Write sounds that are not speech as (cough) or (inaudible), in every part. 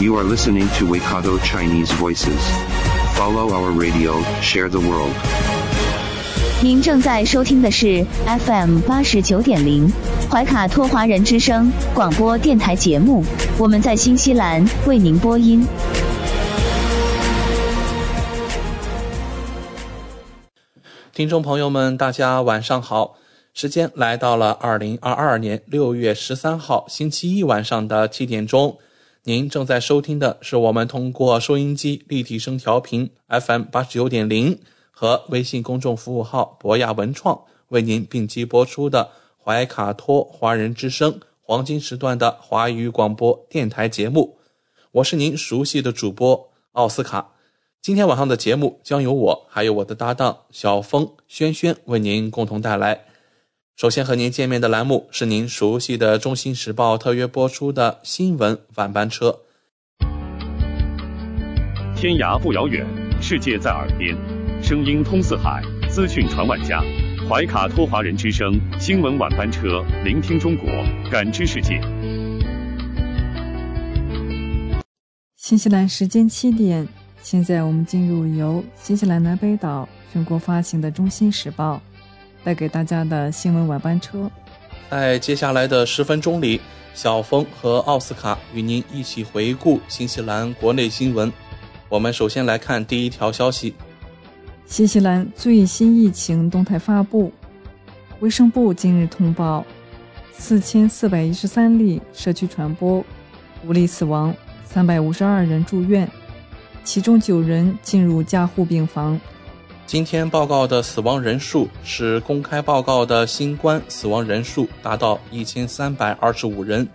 You are listening to Waikato Chinese Voices. Follow our radio, share the world. 您正在收听的是 FM 八十九点零怀卡托华人之声广播电台节目，我们在新西兰为您播音。听众朋友们，大家晚上好！时间来到了二零二二年六月十三号星期一晚上的七点钟。您正在收听的是我们通过收音机立体声调频 FM 八十九点零和微信公众服务号博雅文创为您并机播出的怀卡托华人之声黄金时段的华语广播电台节目。我是您熟悉的主播奥斯卡。今天晚上的节目将由我还有我的搭档小峰、轩轩为您共同带来。首先和您见面的栏目是您熟悉的《中新时报》特约播出的新闻晚班车。天涯不遥远，世界在耳边，声音通四海，资讯传万家。怀卡托华人之声新闻晚班车，聆听中国，感知世界。新西兰时间七点，现在我们进入由新西兰南北岛全国发行的《中新时报》带给大家的新闻晚班车。在接下来的十分钟里，小峰和奥斯卡与您一起回顾新西兰国内新闻。我们首先来看第一条消息：新西兰最新疫情动态发布，卫生部今日通报四千四百一十三例社区传播，五例死亡，三百五十二人住院，其中九人进入加护病房。今天报告的死亡人数是公开报告的新冠死亡人数达到一千三百二十五人，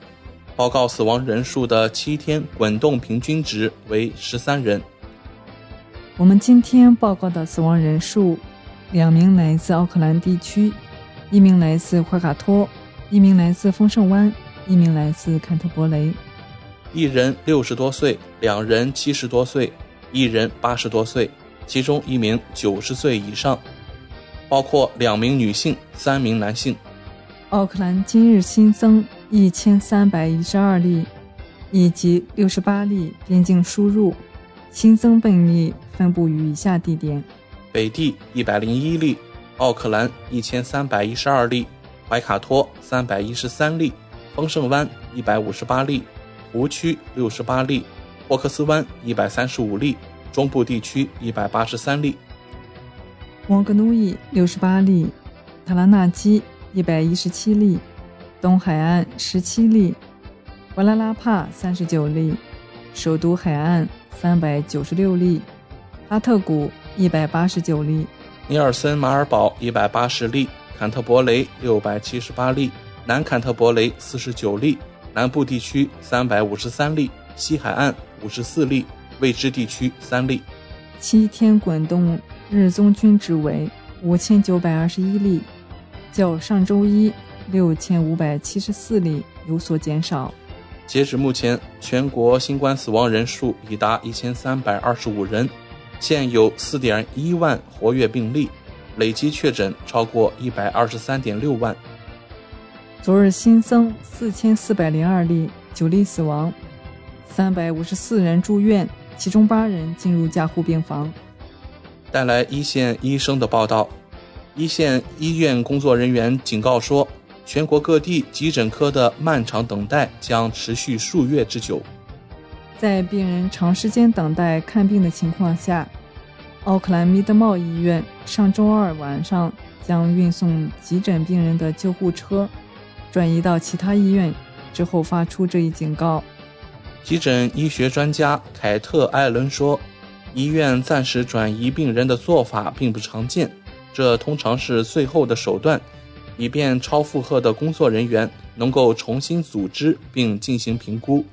报告死亡人数的七天滚动平均值为十三人。我们今天报告的死亡人数，两名来自奥克兰地区，一名来自怀卡托，一名来自丰盛湾，一名来自坎特伯雷。一人六十多岁，两人七十多岁，一人八十多岁，其中一名九十岁以上，包括两名女性、三名男性。奥克兰今日新增一千三百一十二例，以及六十八例边境输入，新增病例分布于以下地点：北地一百零一例，奥克兰一千三百一十二例，怀卡托三百一十三例，丰盛湾一百五十八例，湖区六十八例，霍克斯湾一百三十五例，中部地区一百八十三例。摩格努伊六十八例，塔拉纳基一百一十七例，东海岸十七例，瓦拉拉帕三十九例，首都海岸三百九十六例，阿特谷一百八十九例，尼尔森马尔堡一百八十例，坎特伯雷六百七十八例，南坎特伯雷四十九例，南部地区三百五十三例，西海岸五十四例，未知地区三例。七天滚动日增均值为五千九百二十一例，较上周一六千五百七十四例有所减少。截止目前，全国新冠死亡人数已达一千三百二十五人，现有四点一万活跃病例，累计确诊超过一百二十三点六万。昨日新增四千四百零二例，九例死亡，三百五十四人住院，其中八人进入加护病房。带来一线医生的报道，一线医院工作人员警告说，全国各地急诊科的漫长等待将持续数月之久。在病人长时间等待看病的情况下，奥克兰密德茂医院上周二晚上将运送急诊病人的救护车转移到其他医院，之后发出这一警告。急诊医学专家凯特·艾伦说：“医院暂时转移病人的做法并不常见，这通常是最后的手段，以便超负荷的工作人员能够重新组织并进行评估。”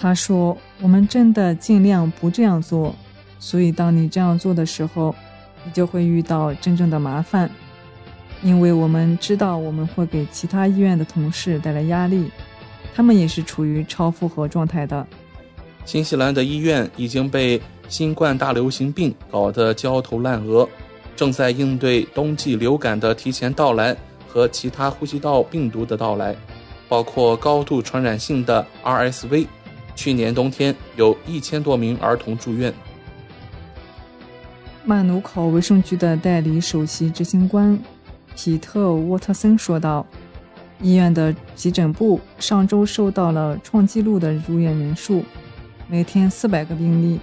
他说：“我们真的尽量不这样做，所以当你这样做的时候，你就会遇到真正的麻烦，因为我们知道我们会给其他医院的同事带来压力，他们也是处于超负荷状态的。”新西兰的医院已经被新冠大流行病搞得焦头烂额，正在应对冬季流感的提前到来和其他呼吸道病毒的到来，包括高度传染性的 RSV。去年冬天有一千多名儿童住院。曼努考卫生局的代理首席执行官皮特·沃特森说道：“医院的急诊部上周收到了创纪录的入院人数，每天四百个病例。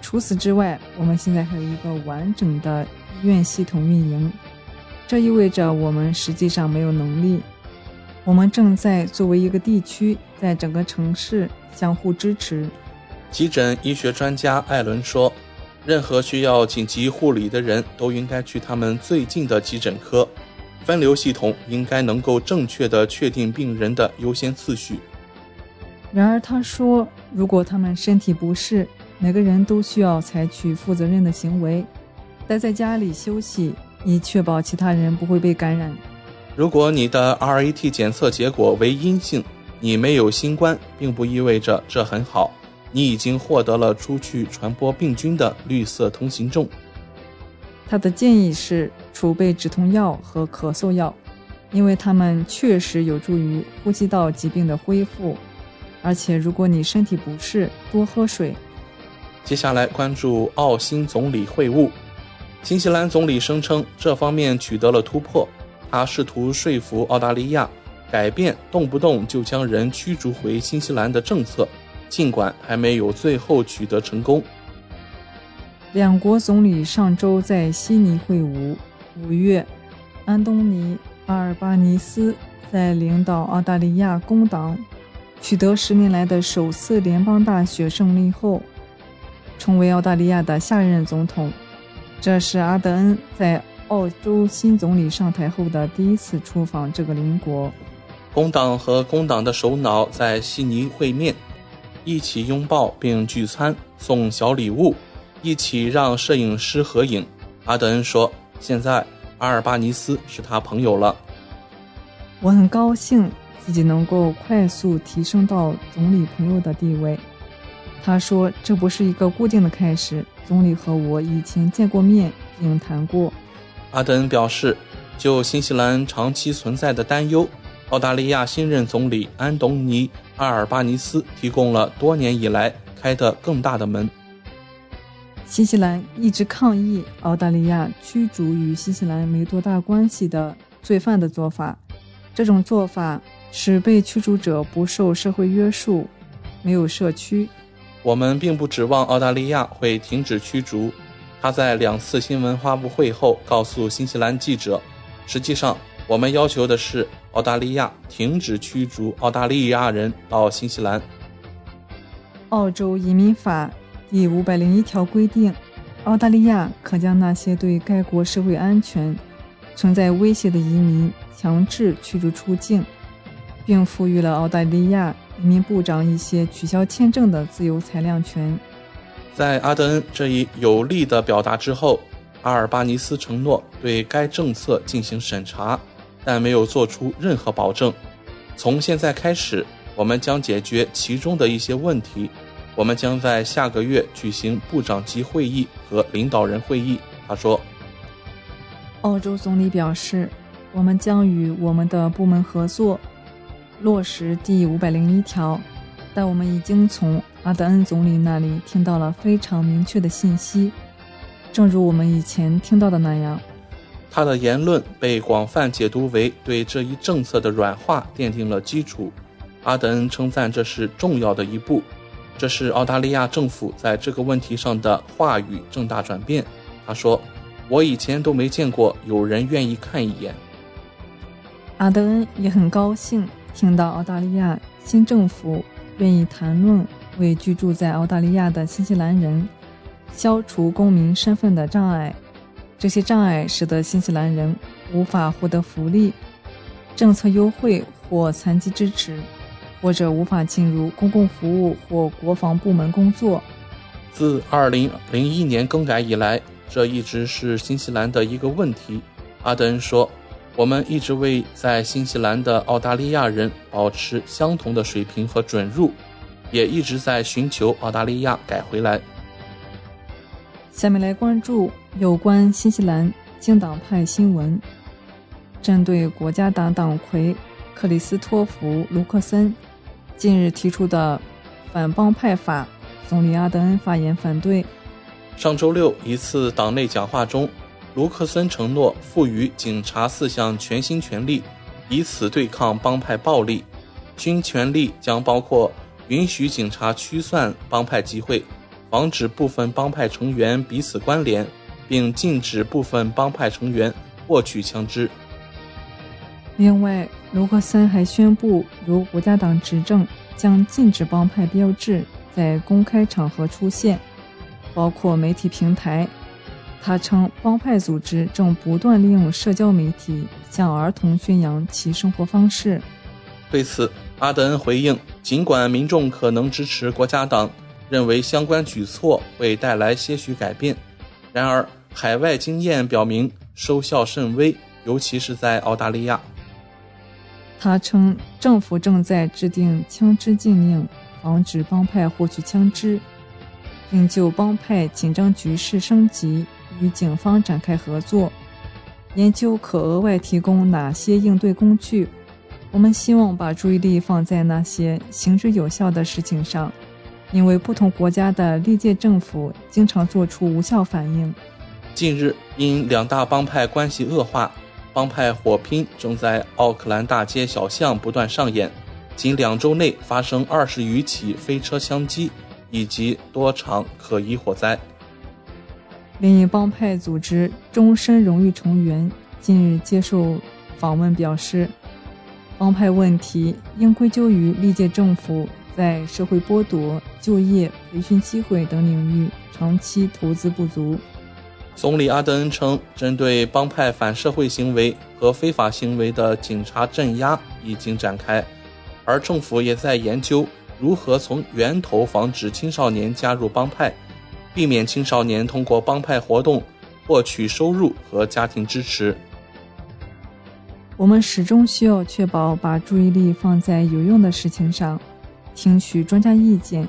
除此之外，我们现在还有一个完整的医院系统运营。这意味着我们实际上没有能力。我们正在作为一个地区，在整个城市。”相互支持。急诊医学专家艾伦说：“任何需要紧急护理的人都应该去他们最近的急诊科。分流系统应该能够正确的确定病人的优先次序。”然而，他说：“如果他们身体不适，每个人都需要采取负责任的行为，待在家里休息，以确保其他人不会被感染。如果你的 RAT 检测结果为阴性。”你没有新冠，并不意味着这很好。你已经获得了出去传播病菌的绿色通行证。他的建议是储备止痛药和咳嗽药，因为它们确实有助于呼吸道疾病的恢复。而且，如果你身体不适，多喝水。接下来关注澳新总理会晤。新西兰总理声称这方面取得了突破。他试图说服澳大利亚。改变动不动就将人驱逐回新西兰的政策，尽管还没有最后取得成功。两国总理上周在悉尼会晤。五月，安东尼·阿尔巴尼斯在领导澳大利亚工党取得十年来的首次联邦大选胜利后，成为澳大利亚的下任总统。这是阿德恩在澳洲新总理上台后的第一次出访这个邻国。工党和工党的首脑在悉尼会面，一起拥抱并聚餐，送小礼物，一起让摄影师合影。阿德恩说：“现在阿尔巴尼斯是他朋友了。”我很高兴自己能够快速提升到总理朋友的地位。他说：“这不是一个固定的开始。总理和我以前见过面并谈过。”阿德恩表示，就新西兰长期存在的担忧。澳大利亚新任总理安东尼·阿尔巴尼斯提供了多年以来开的更大的门。新西兰一直抗议澳大利亚驱逐与新西兰没多大关系的罪犯的做法。这种做法使被驱逐者不受社会约束，没有社区。我们并不指望澳大利亚会停止驱逐。他在两次新闻发布会后告诉新西兰记者：“实际上，我们要求的是。”澳大利亚停止驱逐澳大利亚人到新西兰。澳洲移民法第五百零一条规定，澳大利亚可将那些对该国社会安全存在威胁的移民强制驱逐出境，并赋予了澳大利亚移民部长一些取消签证的自由裁量权。在阿德恩这一有力的表达之后，阿尔巴尼斯承诺对该政策进行审查。但没有做出任何保证。从现在开始，我们将解决其中的一些问题。我们将在下个月举行部长级会议和领导人会议。他说。澳洲总理表示，我们将与我们的部门合作，落实第五百零一条。但我们已经从阿德恩总理那里听到了非常明确的信息，正如我们以前听到的那样。他的言论被广泛解读为对这一政策的软化奠定了基础。阿德恩称赞这是重要的一步，这是澳大利亚政府在这个问题上的话语重大转变。他说：“我以前都没见过有人愿意看一眼。”阿德恩也很高兴听到澳大利亚新政府愿意谈论为居住在澳大利亚的新西兰人消除公民身份的障碍。这些障碍使得新西兰人无法获得福利、政策优惠或残疾支持，或者无法进入公共服务或国防部门工作。自2001年更改以来，这一直是新西兰的一个问题。阿德恩说：“我们一直为在新西兰的澳大利亚人保持相同的水平和准入，也一直在寻求澳大利亚改回来。”下面来关注有关新西兰经党派新闻。针对国家党党魁克里斯托弗·卢克森近日提出的反帮派法，总理阿德恩发言反对。上周六一次党内讲话中，卢克森承诺赋予警察四项全新权利，以此对抗帮派暴力。新权利将包括允许警察驱散帮派集会，防止部分帮派成员彼此关联，并禁止部分帮派成员获取枪支。另外，卢克森还宣布，如国家党执政，将禁止帮派标志在公开场合出现，包括媒体平台。他称，帮派组织正不断利用社交媒体向儿童宣扬其生活方式。对此，阿德恩回应：尽管民众可能支持国家党，认为相关举措会带来些许改变，然而海外经验表明收效甚微，尤其是在澳大利亚。他称，政府正在制定枪支禁令，防止帮派获取枪支，并就帮派紧张局势升级与警方展开合作，研究可额外提供哪些应对工具。我们希望把注意力放在那些行之有效的事情上，因为不同国家的历届政府经常做出无效反应。近日，因两大帮派关系恶化。帮派火拼正在奥克兰大街小巷不断上演，仅两周内发生二十余起飞车相击，以及多场可疑火灾。另一帮派组织终身荣誉成员近日接受访问表示，帮派问题应归咎于历届政府在社会剥夺、就业、培训机会等领域长期投资不足。总理阿德恩称，针对帮派反社会行为和非法行为的警察镇压已经展开，而政府也在研究如何从源头防止青少年加入帮派，避免青少年通过帮派活动获取收入和家庭支持。我们始终需要确保把注意力放在有用的事情上，听取专家意见，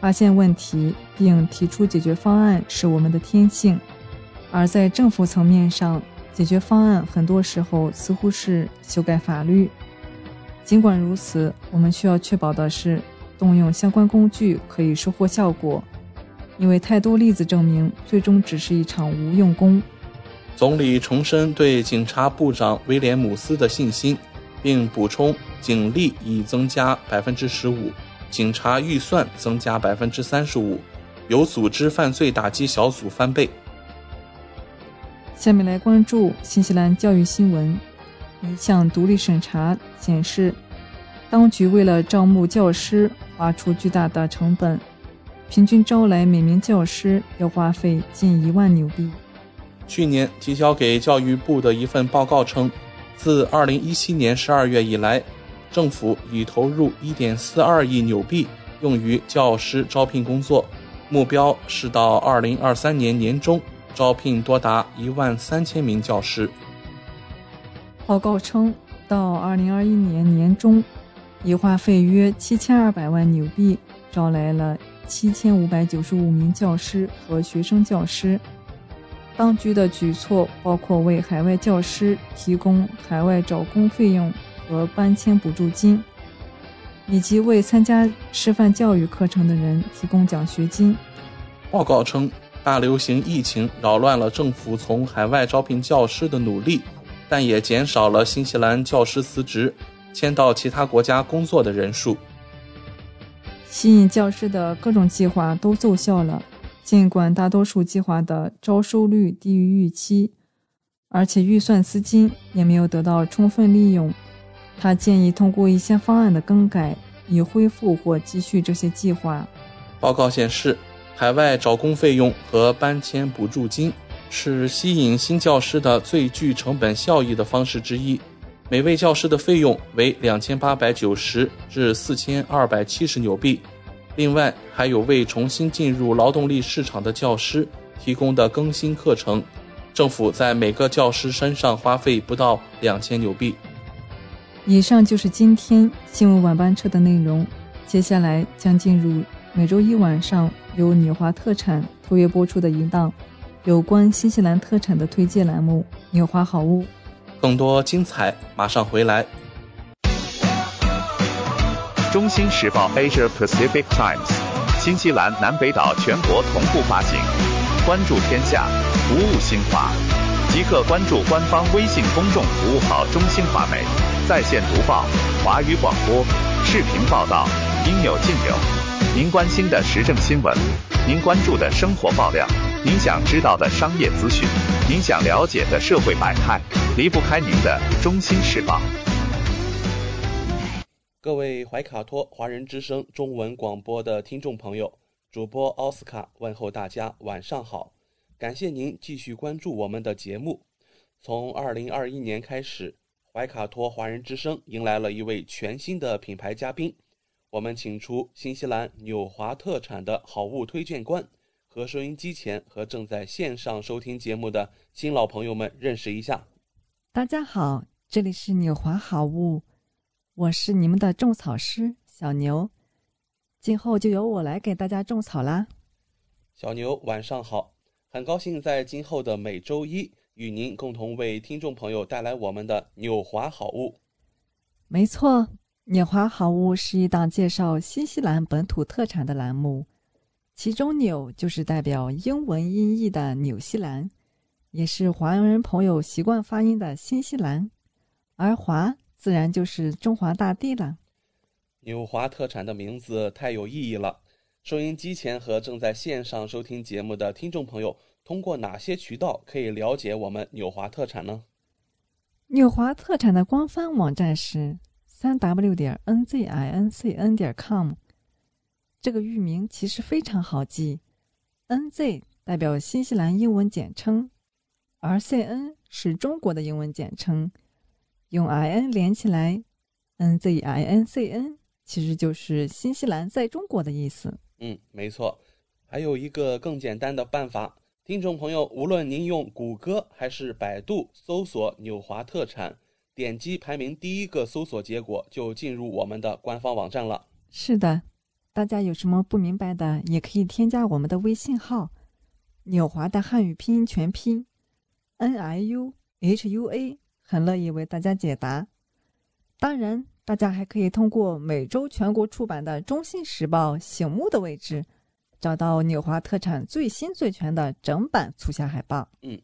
发现问题并提出解决方案是我们的天性。而在政府层面上，解决方案很多时候似乎是修改法律。尽管如此，我们需要确保的是，动用相关工具可以收获效果，因为太多例子证明，最终只是一场无用功。总理重申对警察部长威廉姆斯的信心，并补充，警力已增加百分之十五，警察预算增加百分之三十五，有组织犯罪打击小组翻倍。下面来关注新西兰教育新闻。一项独立审查显示，当局为了招募教师花出巨大的成本，平均招来每名教师要花费近一万纽币。去年提交给教育部的一份报告称，自2017年12月以来，政府已投入1.42亿纽币用于教师招聘工作，目标是到2023年年中。招聘多达一万三千名教师。报告称，到二零二一年年中，已花费约七千二百万纽币，招来了七千五百九十五名教师和学生教师。当局的举措包括为海外教师提供海外找工费用和搬迁补助金，以及为参加师范教育课程的人提供奖学金。报告称。大流行疫情扰乱了政府从海外招聘教师的努力，但也减少了新西兰教师辞职、迁到其他国家工作的人数。吸引教师的各种计划都奏效了，尽管大多数计划的招收率低于预期，而且预算资金也没有得到充分利用。他建议通过一些方案的更改，以恢复或继续这些计划。报告显示。海外找工费用和搬迁补助金是吸引新教师的最具成本效益的方式之一。每位教师的费用为两千八百九十至四千二百七十纽币。另外，还有为重新进入劳动力市场的教师提供的更新课程，政府在每个教师身上花费不到两千纽币。以上就是今天新闻晚班车的内容，接下来将进入每周一晚上由纽华特产特约播出的一档有关新西兰特产的推荐栏目《纽华好物》。更多精彩马上回来。中新时报 Asia Pacific Times，新西兰南北岛全国同步发行。关注天下，服务新华，即刻关注官方微信公众服务号“中新华媒”，在线读报、华语广播、视频报道，应有尽有。您关心的时政新闻，您关注的生活爆料，您想知道的商业资讯，您想了解的社会百态，离不开您的《中心时报》。各位怀卡托华人之声中文广播的听众朋友，主播奥斯卡问候大家晚上好，感谢您继续关注我们的节目。从二零二一年开始，怀卡托华人之声迎来了一位全新的品牌嘉宾，我们请出新西兰纽华特产的好物推荐官，和收音机前和正在线上收听节目的新老朋友们认识一下。大家好，这里是纽华好物。我是你们的种草师小牛，今后就由我来给大家种草啦。小牛晚上好，很高兴在今后的每周一与您共同为听众朋友带来我们的纽华好物。没错，纽华好物是一档介绍新西兰本土特产的栏目，其中“纽”就是代表英文音译的纽西兰，也是华人朋友习惯发音的新西兰，而“华”。自然就是中华大地了。纽华特产的名字太有意义了。收音机前和正在线上收听节目的听众朋友，通过哪些渠道可以了解我们纽华特产呢？纽华特产的官方网站是三 w 点 n z i n c n 点 com。这个域名其实非常好记，N Z 代表新西兰英文简称，而 C N 是中国的英文简称。用 i n 连起来，n z i n c n 其实就是新西兰在中国的意思。嗯，没错。还有一个更简单的办法，听众朋友，无论您用谷歌还是百度搜索“纽华特产”，点击排名第一个搜索结果，就进入我们的官方网站了。是的，大家有什么不明白的，也可以添加我们的微信号“纽华”的汉语拼音全拼 n i u h u a。很乐意为大家解答。当然，大家还可以通过每周全国出版的《中信时报》醒目的位置，找到纽华特产最新最全的整版促销海报。嗯，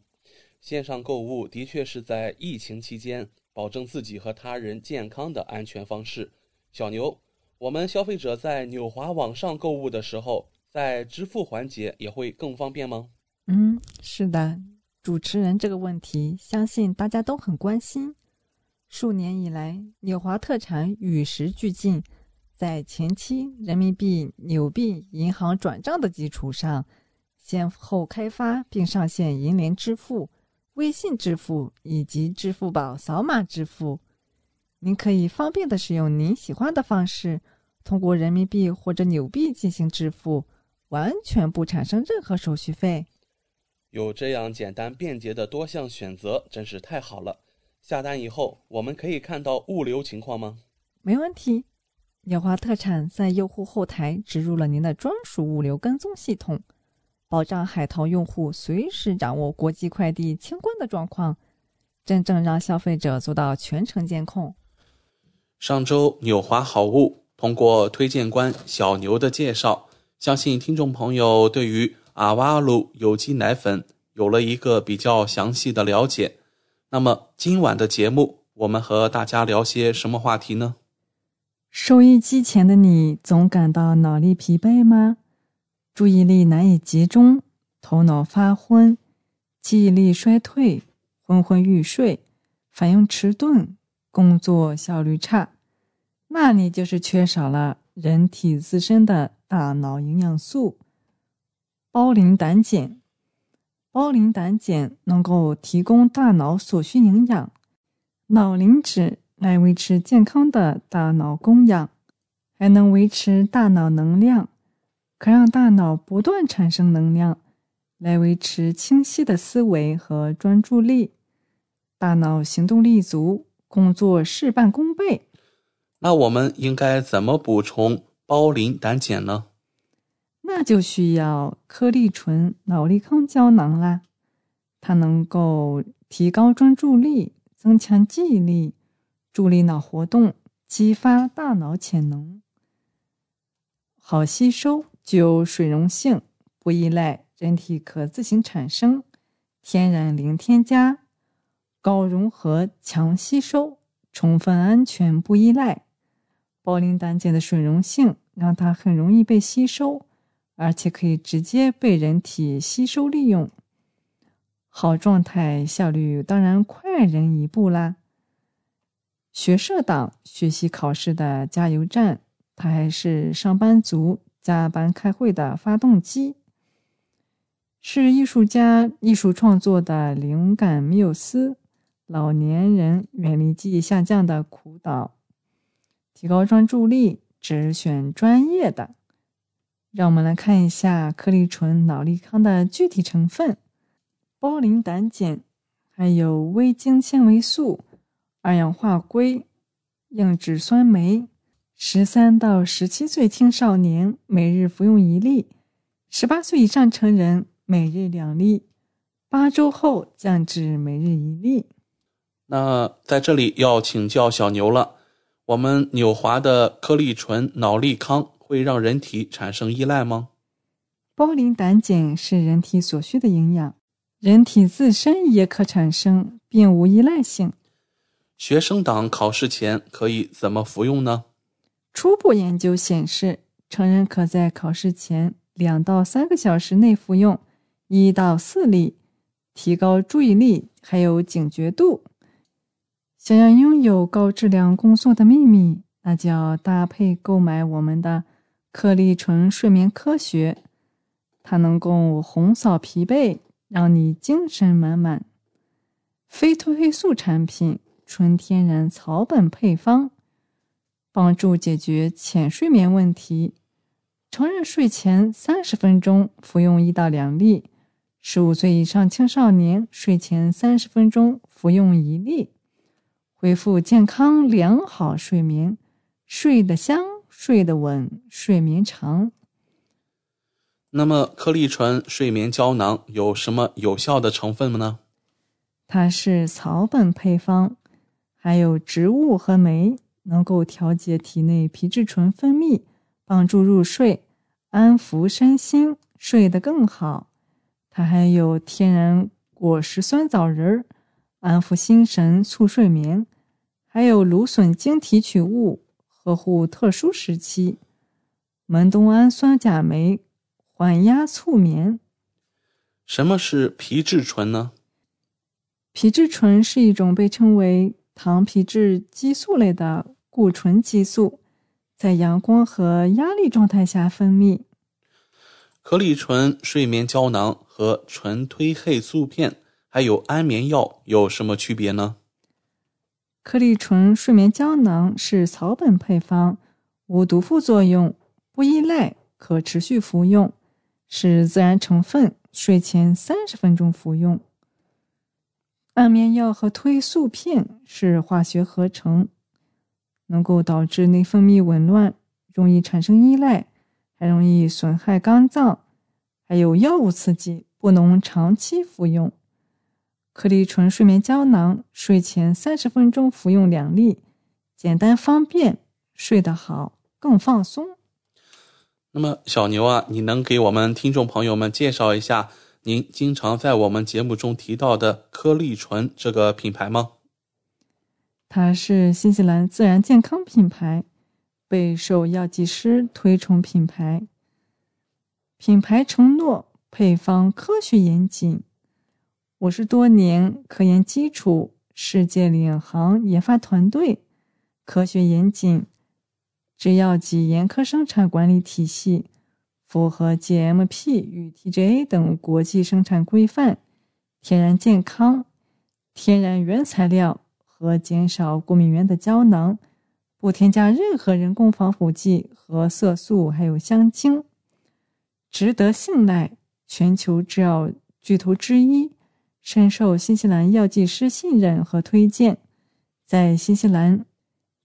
线上购物的确是在疫情期间保证自己和他人健康的安全方式。小牛，我们消费者在纽华网上购物的时候，在支付环节也会更方便吗？嗯，是的。主持人这个问题，相信大家都很关心。数年以来，纽华特产与时俱进，在前期人民币纽币银行转账的基础上，先后开发并上线银联支付、微信支付以及支付宝扫码支付。您可以方便的使用您喜欢的方式，通过人民币或者纽币进行支付，完全不产生任何手续费。有这样简单便捷的多项选择，真是太好了。下单以后，我们可以看到物流情况吗？没问题。鸟华特产在用户后台植入了您的专属物流跟踪系统，保障海淘用户随时掌握国际快递清关的状况，真正让消费者做到全程监控。上周纽华好物通过推荐官小牛的介绍，相信听众朋友对于。阿瓦鲁有机奶粉有了一个比较详细的了解。那么今晚的节目，我们和大家聊些什么话题呢？收音机前的你总感到脑力疲惫吗？注意力难以集中，头脑发昏，记忆力衰退，昏昏欲睡，反应迟钝，工作效率差，那你就是缺少了人体自身的大脑营养素。胞磷胆碱，胞磷胆碱能够提供大脑所需营养，脑磷脂来维持健康的大脑供氧，还能维持大脑能量，可让大脑不断产生能量，来维持清晰的思维和专注力，大脑行动力足，工作事半功倍。那我们应该怎么补充胞磷胆碱呢？那就需要颗粒醇脑力康胶囊啦，它能够提高专注力。增强记忆力，助力脑活动，激发大脑潜能，好吸收，具有水溶性，不依赖，人体可自行产生，天然零添加，高融合，强吸收，充分安全，不依赖。胞磷胆碱的水溶性让它很容易被吸收，而且可以直接被人体吸收利用。好状态，效率当然快人一步啦。学社党学习考试的加油站，它还是上班族加班开会的发动机，是艺术家艺术创作的灵感缪斯，老年人远离记忆下降的苦岛，提高专注力，只选专业的。让我们来看一下颗粒醇脑力康的具体成分。胞磷胆碱，还有微晶纤维素、二氧化硅、硬脂酸酶。十三到十七岁青少年每日服用一粒，十八岁以上成人每日两粒，八周后降至每日一粒。那在这里要请教小牛了，我们纽华的颗粒醇脑力康会让人体产生依赖吗？胞磷胆碱是人体所需的营养。人体自身也可产生，并无依赖性。学生党考试前可以怎么服用呢？初步研究显示，成人可在考试前两到三个小时内服用一到四粒，提高注意力还有警觉度。想要拥有高质量工作的秘密，那就要搭配购买我们的颗粒醇睡眠科学，它能够红扫疲惫。让你精神满满，非褪黑素产品，纯天然草本配方，帮助解决浅睡眠问题。成人睡前三十分钟服用一到两粒，十五岁以上青少年睡前三十分钟服用一粒，恢复健康良好睡眠，睡得香，睡得稳，睡眠长。那么，颗粒醇睡眠胶囊有什么有效的成分呢？它是草本配方，还有植物和酶，能够调节体内皮质醇分泌，帮助入睡，安抚身心，睡得更好。它还有天然果实酸枣仁儿，安抚心神，促睡眠，还有芦笋晶提取物，呵护特殊时期，门冬氨酸钾酶。缓压促眠。什么是皮质醇呢？皮质醇是一种被称为糖皮质激素类的固醇激素，在阳光和压力状态下分泌。颗粒醇睡眠胶囊和纯褪黑素片还有安眠药有什么区别呢？颗粒醇睡眠胶囊是草本配方，无毒副作用，不依赖，可持续服用。是自然成分，睡前三十分钟服用。安眠药和褪素片是化学合成，能够导致内分泌紊乱，容易产生依赖，还容易损害肝脏。还有药物刺激，不能长期服用。颗粒醇睡眠胶囊，睡前三十分钟服用两粒，简单方便，睡得好，更放松。那么，小牛啊，你能给我们听众朋友们介绍一下您经常在我们节目中提到的颗粒醇这个品牌吗？它是新西兰自然健康品牌，备受药剂师推崇品牌。品牌承诺配方科学严谨，五十多年科研基础，世界领航研发团队，科学严谨。制药及严苛生产管理体系，符合 GMP 与 TGA 等国际生产规范，天然健康，天然原材料，和减少过敏源的胶囊，不添加任何人工防腐剂和色素，还有香精，值得信赖。全球制药巨头之一，深受新西兰药剂师信任和推荐。在新西兰，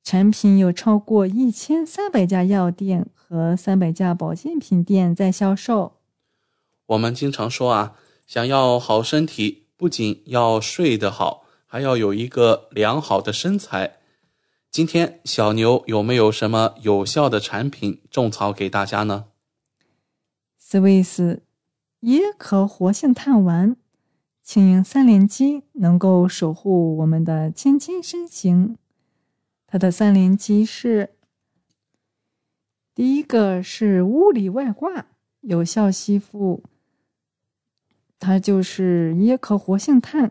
产品有超过一千三百家药店和三百家保健品店在销售。我们经常说啊，想要好身体，不仅要睡得好，还要有一个良好的身材。今天小牛有没有什么有效的产品种草给大家呢？？Swiss 椰壳活性炭丸，轻盈三连击能够守护我们的纤纤身形。它的三连击是：第一个是物理外挂，有效吸附。它就是椰壳活性炭，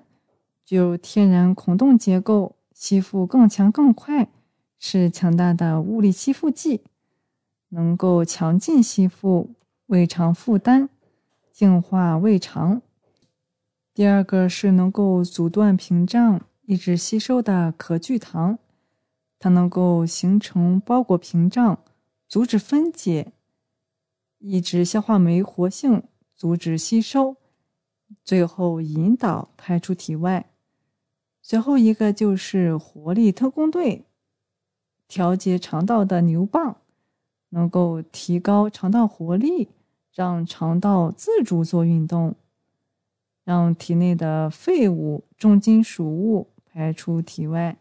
具有天然孔洞结构，吸附更强更快，是强大的物理吸附剂，能够强劲吸附胃肠负担，净化胃肠。第二个是能够阻断屏障、抑制吸收的可聚糖，它能够形成包裹屏障，阻止分解，抑制消化酶活性，阻止吸收。最后引导排出体外。最后一个就是活力特工队，调节肠道的牛蒡，能够提高肠道活力，让肠道自主做运动，让体内的废物、重金属物排出体外。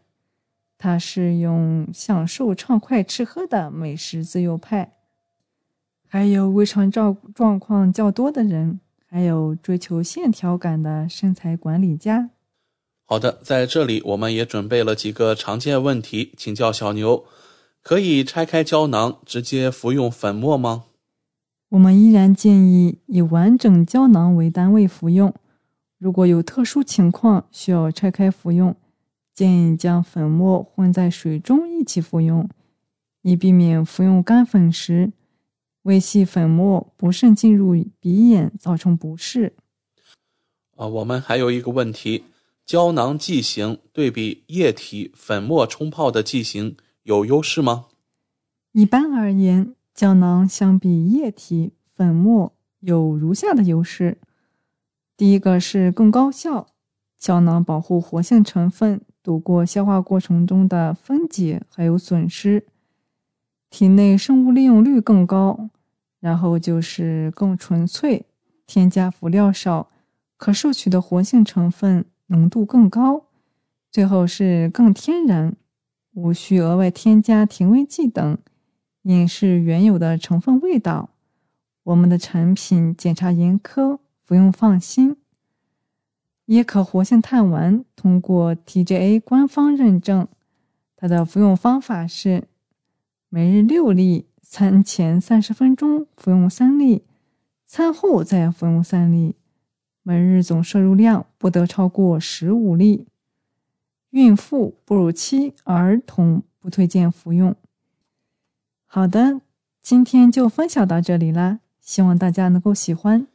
它是用享受畅快吃喝的美食自由派，还有胃肠状状况较多的人。还有追求线条感的身材管理家。好的，在这里我们也准备了几个常见问题，请教小牛：可以拆开胶囊直接服用粉末吗？我们依然建议以完整胶囊为单位服用。如果有特殊情况需要拆开服用，建议将粉末混在水中一起服用，以避免服用干粉时。微细粉末不慎进入鼻眼，造成不适。啊，我们还有一个问题：胶囊剂型对比液体粉末冲泡的剂型有优势吗？一般而言，胶囊相比液体粉末有如下的优势：第一个是更高效，胶囊保护活性成分度过消化过程中的分解还有损失。体内生物利用率更高，然后就是更纯粹，添加辅料少，可摄取的活性成分浓度更高，最后是更天然，无需额外添加甜味剂等，饮是原有的成分味道。我们的产品检查严苛，服用放心。椰壳活性炭丸通过 TGA 官方认证，它的服用方法是。每日六粒，餐前三十分钟服用三粒，餐后再服用三粒，每日总摄入量不得超过十五粒。孕妇、哺乳期、儿童不推荐服用。好的，今天就分享到这里啦，希望大家能够喜欢。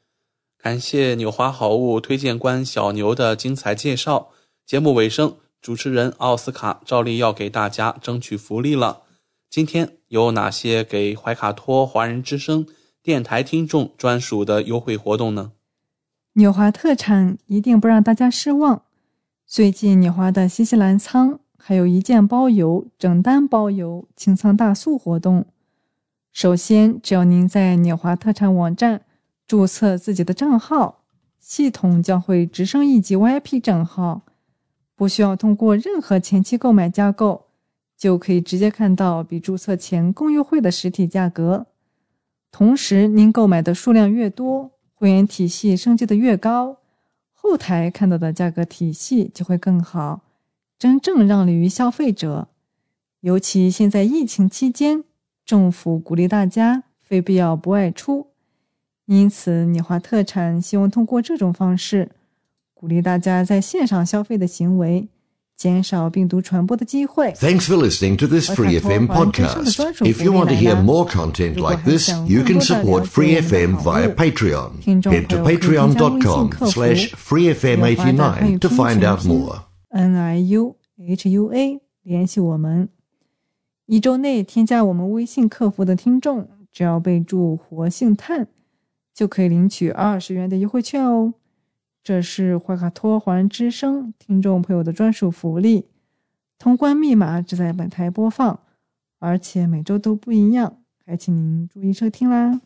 感谢纽华好物推荐官小牛的精彩介绍。节目尾声，主持人奥斯卡照例要给大家争取福利了。今天有哪些给怀卡托华人之声电台听众专属的优惠活动呢？纽华特产一定不让大家失望。最近纽华的新西兰仓还有一件包邮、整单包邮清仓大促活动。首先，只要您在纽华特产网站注册自己的账号，系统将会直升一级 VIP 账号，不需要通过任何前期购买加购。就可以直接看到比注册前更优惠的实体价格。同时，您购买的数量越多，会员体系升级的越高，后台看到的价格体系就会更好，真正让利于消费者。尤其现在疫情期间，政府鼓励大家非必要不外出，因此你华特产希望通过这种方式，鼓励大家在线上消费的行为。减少病毒传播的机会。Thanks for listening to this Free FM podcast. If you want to hear more content like this, you can support Free FM via Patreon. Head to patreon.com slash freefm89 to find out more. NIU H U A 联系我们。一周内添加我们微信客服的听众，只要备注“活性炭”， 就可以领取二十元的优惠券哦。这是怀卡托华人之声听众朋友的专属福利，通关密码只在本台播放，而且每周都不一样，还请您注意收听啦。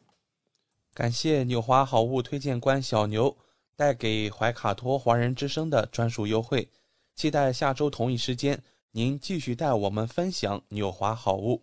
感谢纽华好物推荐官小牛带给怀卡托华人之声的专属优惠。期待下周同一时间，您继续带我们分享纽华好物。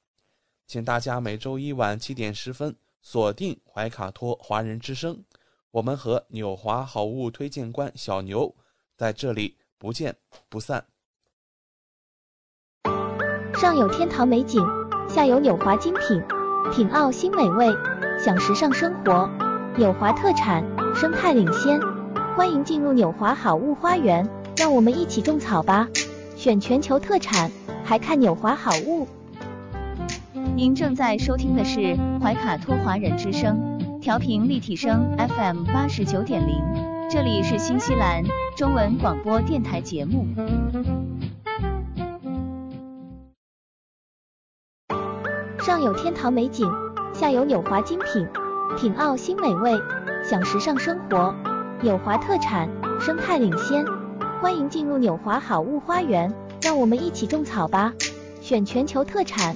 请大家每周一晚七点十分锁定怀卡托华人之声，我们和纽华好物推荐官小牛在这里不见不散。上有天堂美景，下有纽华精品，品澳新美味，享时尚生活。纽华特产，生态领先。欢迎进入纽华好物花园，让我们一起种草吧！选全球特产，还看纽华好物。您正在收听的是怀卡托华人之声，调频立体声 FM 八十九点零，这里是新西兰中文广播电台节目。上有天堂美景，下有纽华精品，品澳新美味，享时尚生活。纽华特产，生态领先，欢迎进入纽华好物花园，让我们一起种草吧！选全球特产，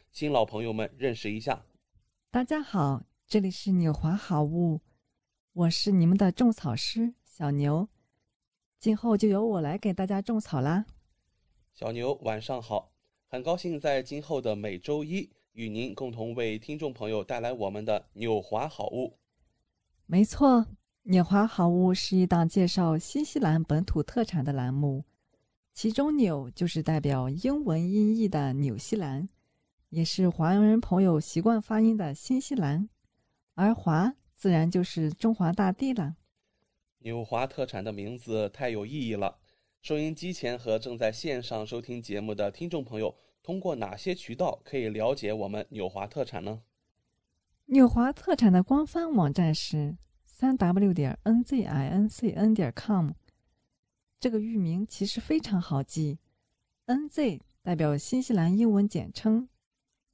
新老朋友们认识一下。大家好，这里是纽华好物，我是你们的种草师小牛，今后就由我来给大家种草啦。小牛晚上好，很高兴在今后的每周一与您共同为听众朋友带来我们的纽华好物。没错。纽华好物是一档介绍新西兰本土特产的栏目，其中“纽”就是代表英文音译的纽西兰，也是华人朋友习惯发音的新西兰，而“华”自然就是中华大地了。纽华特产的名字太有意义了，收音机前和正在线上收听节目的听众朋友，通过哪些渠道可以了解我们纽华特产呢？纽华特产的官方网站是。三 w 点 n z i n c n 点 com，这个域名其实非常好记，n z 代表新西兰英文简称，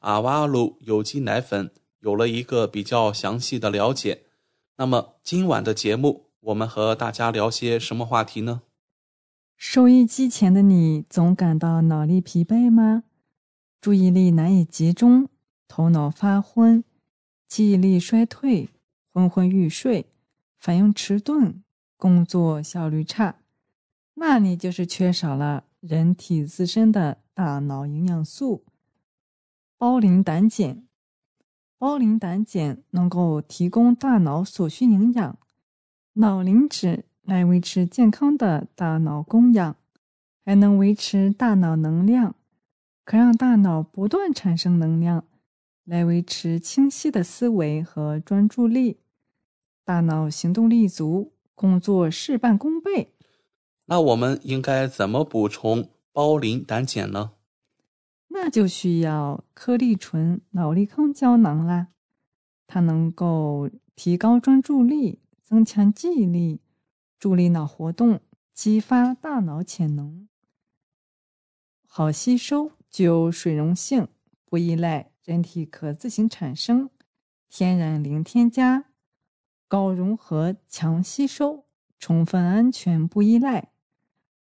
阿瓦鲁有机奶粉有了一个比较详细的了解。那么今晚的节目，我们和大家聊些什么话题呢？收音机前的你总感到脑力疲惫吗？注意力难以集中，头脑发昏，记忆力衰退，昏昏欲睡，反应迟钝，工作效率差，那你就是缺少了人体自身的大脑营养素——胞磷胆碱。胞磷胆碱能够提供大脑所需营养，脑磷脂来维持健康的大脑供氧，还能维持大脑能量，可让大脑不断产生能量，来维持清晰的思维和专注力，大脑行动力足，工作事半功倍。那我们应该怎么补充胞磷胆碱呢？那就需要颗粒醇脑力康胶囊啦，它能够提高专注力，增强记忆力，助力脑活动，激发大脑潜能，好吸收，具有水溶性，不依赖，人体可自行产生，天然零添加，高融合，强吸收，充分安全，不依赖。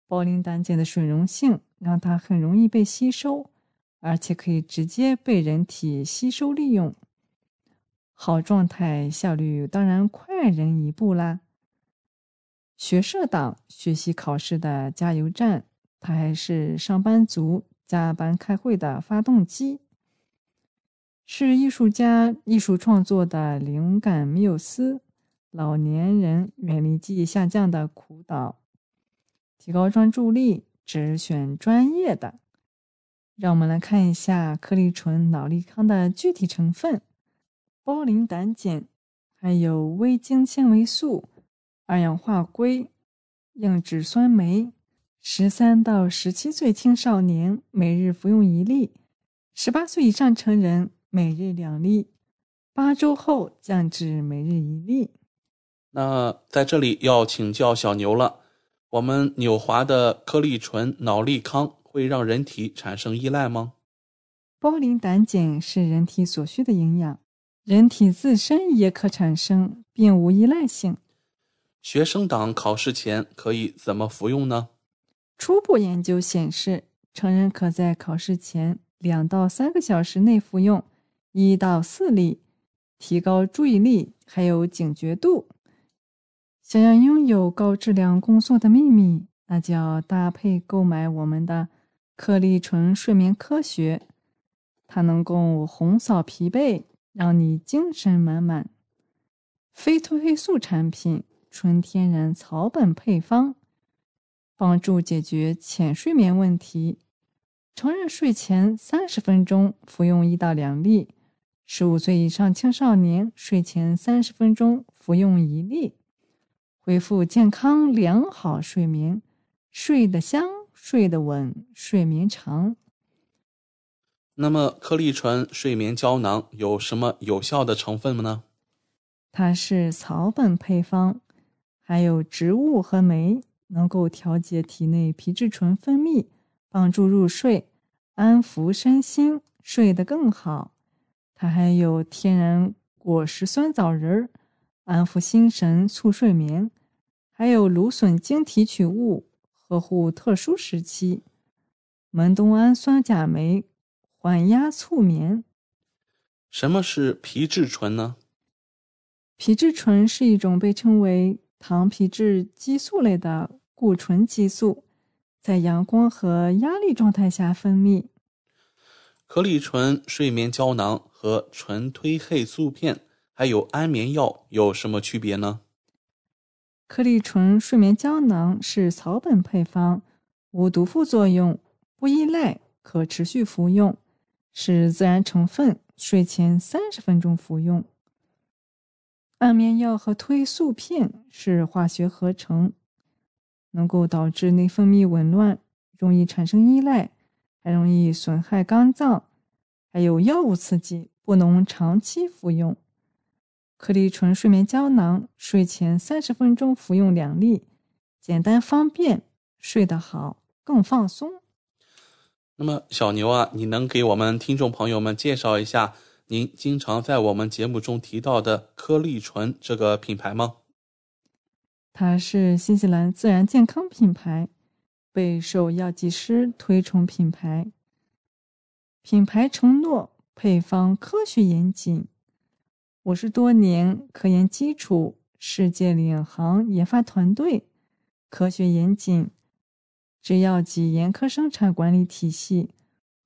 胞磷胆碱的水溶性让它很容易被吸收。而且可以直接被人体吸收利用，好状态效率当然快人一步啦。学社党学习考试的加油站，它还是上班族加班开会的发动机，是艺术家艺术创作的灵感缪斯，老年人远离记忆下降的苦导，提高专注力只选专业的。让我们来看一下颗粒醇脑力康的具体成分：胞磷胆碱，还有微晶纤维素、二氧化硅、硬脂酸酶。十三到十七岁青少年每日服用一粒，十八岁以上成人每日两粒，八周后降至每日一粒。那在这里要请教小牛了，我们纽华的颗粒醇脑力康。会让人体产生依赖吗？胞磷胆碱是人体所需的营养，人体自身也可产生，并无依赖性。学生党考试前可以怎么服用呢？初步研究显示，成人可在考试前两到三个小时内服用一到四粒，提高注意力还有警觉度。想要拥有高质量工作的秘密，那就要搭配购买我们的。颗粒醇睡眠科学，它能够红扫疲惫，让你精神满满。非褪黑素产品，纯天然草本配方，帮助解决浅睡眠问题。成人睡前三十分钟服用一到两粒，十五岁以上青少年睡前三十分钟服用一粒，恢复健康良好睡眠，睡得香。睡得稳，睡眠长。那么，颗粒醇睡眠胶囊有什么有效的成分呢？它是草本配方，还有植物和酶，能够调节体内皮质醇分泌，帮助入睡，安抚身心，睡得更好。它还有天然果实酸枣仁儿，安抚心神，促睡眠，还有芦笋晶提取物。呵护特殊时期，门冬氨酸钾酶缓压促眠。什么是皮质醇呢？皮质醇是一种被称为糖皮质激素类的固醇激素，在阳光和压力状态下分泌。可理醇睡眠胶囊和纯褪黑素片还有安眠药有什么区别呢？颗粒醇睡眠胶囊是草本配方，无毒副作用，不依赖，可持续服用，是自然成分，睡前三十分钟服用。安眠药和褪素片是化学合成，能够导致内分泌紊乱，容易产生依赖，还容易损害肝脏，还有药物刺激，不能长期服用。颗粒醇睡眠胶囊，睡前三十分钟服用两粒，简单方便，睡得好，更放松。那么，小牛啊，你能给我们听众朋友们介绍一下您经常在我们节目中提到的颗粒醇这个品牌吗？它是新西兰自然健康品牌，备受药剂师推崇品牌。品牌承诺配方科学严谨。五十多年科研基础，世界领航研发团队，科学严谨，制药及严苛生产管理体系，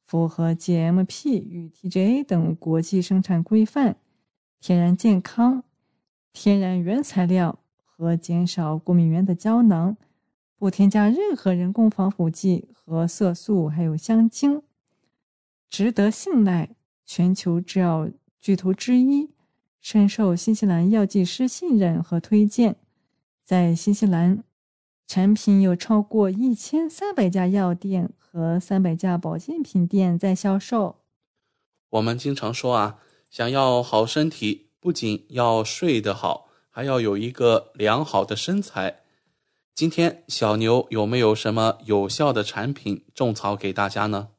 符合 GMP 与 TGA 等国际生产规范，天然健康，天然原材料和减少过敏原的胶囊，不添加任何人工防腐剂和色素，还有香精，值得信赖，全球制药巨头之一。深受新西兰药剂师信任和推荐，在新西兰，产品有超过一千三百家药店和三百家保健品店在销售。我们经常说啊，想要好身体，不仅要睡得好，还要有一个良好的身材。今天小牛有没有什么有效的产品种草给大家呢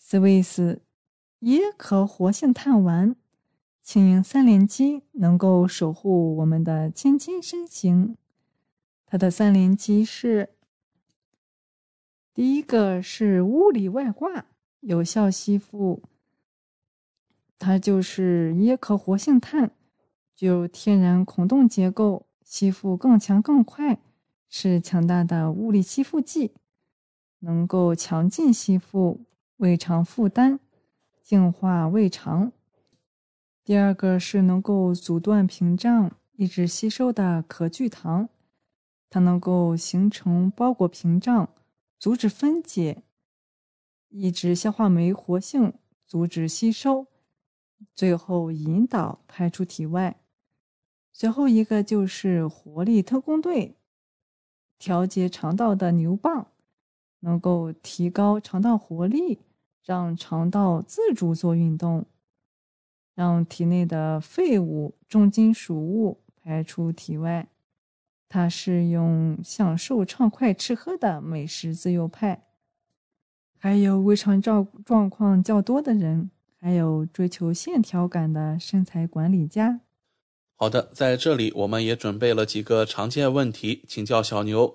？Swiss 椰壳活性炭丸。轻盈三连击能够守护我们的纤纤身形。它的三连击是：第一个是物理外挂，有效吸附。它就是椰壳活性炭，具有天然孔洞结构，吸附更强更快，是强大的物理吸附剂，能够强劲吸附胃肠负担，净化胃肠。第二个是能够阻断屏障、抑制吸收的可聚糖，它能够形成包裹屏障，阻止分解，抑制消化酶活性，阻止吸收，最后引导排出体外。最后一个就是活力特工队，调节肠道的牛蒡，能够提高肠道活力，让肠道自主做运动。让体内的废物、重金属物排出体外。它是用享受畅快吃喝的美食自由派，还有胃肠状状况较多的人，还有追求线条感的身材管理家。好的，在这里我们也准备了几个常见问题，请教小牛：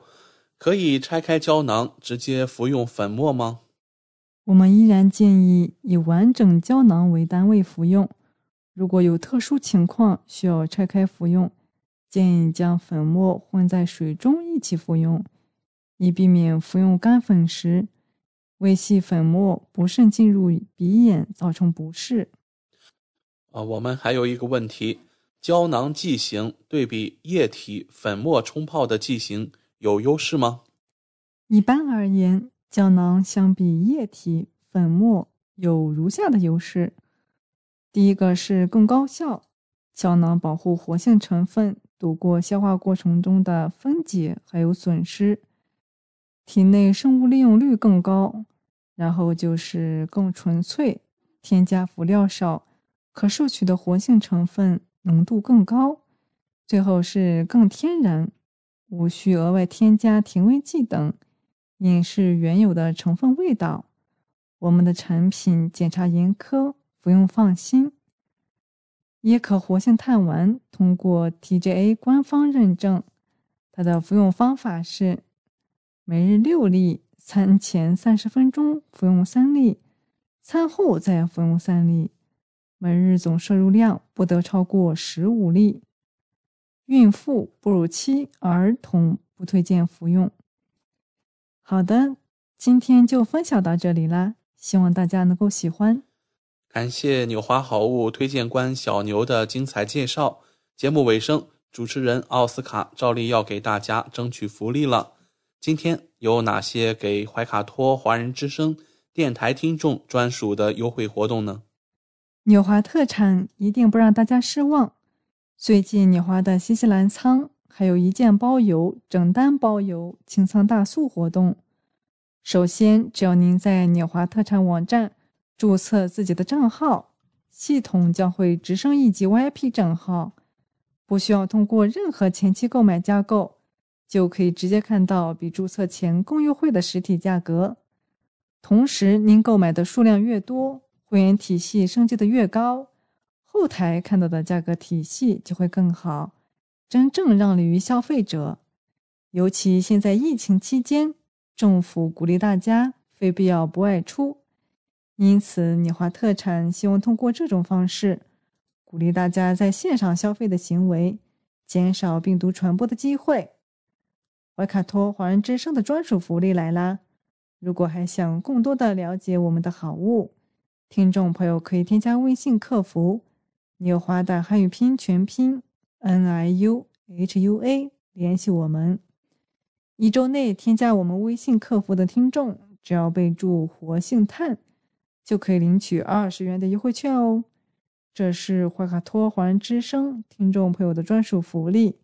可以拆开胶囊直接服用粉末吗？我们依然建议以完整胶囊为单位服用。如果有特殊情况需要拆开服用，建议将粉末混在水中一起服用，以避免服用干粉时微细粉末不慎进入鼻眼，造成不适。啊，我们还有一个问题：胶囊剂型对比液体粉末冲泡的剂型有优势吗？一般而言，胶囊相比液体粉末有如下的优势。第一个是更高效，胶囊保护活性成分躲过消化过程中的分解还有损失，体内生物利用率更高。然后就是更纯粹，添加辅料少，可摄取的活性成分浓度更高。最后是更天然，无需额外添加甜味剂等，饮是原有的成分味道。我们的产品检查严苛。服用放心。椰壳活性炭丸通过 TGA 官方认证，它的服用方法是每日六粒，餐前三十分钟服用三粒，餐后再服用三粒。每日总摄入量不得超过十五粒。孕妇、哺乳期儿童不推荐服用。好的，今天就分享到这里啦，希望大家能够喜欢。感谢纽华好物推荐官小牛的精彩介绍。节目尾声，主持人奥斯卡照例要给大家争取福利了。今天有哪些给怀卡托华人之声电台听众专属的优惠活动呢？纽华特产一定不让大家失望。最近纽华的新西兰仓还有一件包邮、整单包邮清仓大促活动。首先，只要您在纽华特产网站注册自己的账号，系统将会直升一级 VIP 账号，不需要通过任何前期购买加购，就可以直接看到比注册前更优惠的实体价格。同时，您购买的数量越多，会员体系升级的越高，后台看到的价格体系就会更好，真正让利于消费者。尤其现在疫情期间，政府鼓励大家非必要不外出，因此你华特产希望通过这种方式，鼓励大家在线上消费的行为，减少病毒传播的机会。怀卡托华人之声的专属福利来啦！如果还想更多的了解我们的好物，听众朋友可以添加微信客服“纽华”的汉语拼音全拼 “n i u h u a” 联系我们。一周内添加我们微信客服的听众，只要备注“活性炭”，就可以领取二十元的优惠券哦。这是怀卡托华人之声听众朋友的专属福利，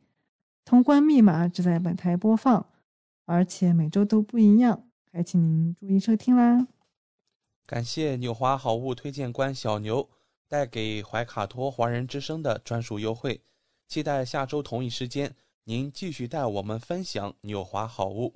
通关密码只在本台播放，而且每周都不一样，还请您注意收听啦。感谢纽华好物推荐官小牛带给怀卡托华人之声的专属优惠，期待下周同一时间您继续带我们分享纽华好物。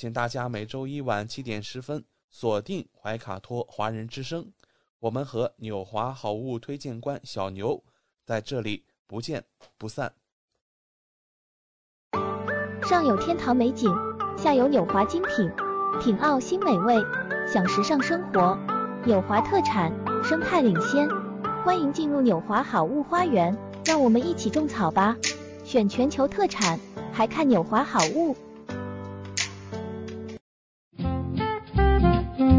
请大家每周一晚七点十分锁定怀卡托华人之声，我们和纽华好物推荐官小牛在这里不见不散。上有天堂美景，下有纽华精品。品澳新美味，享时尚生活，纽华特产，生态领先。欢迎进入纽华好物花园，让我们一起种草吧！选全球特产，还看纽华好物。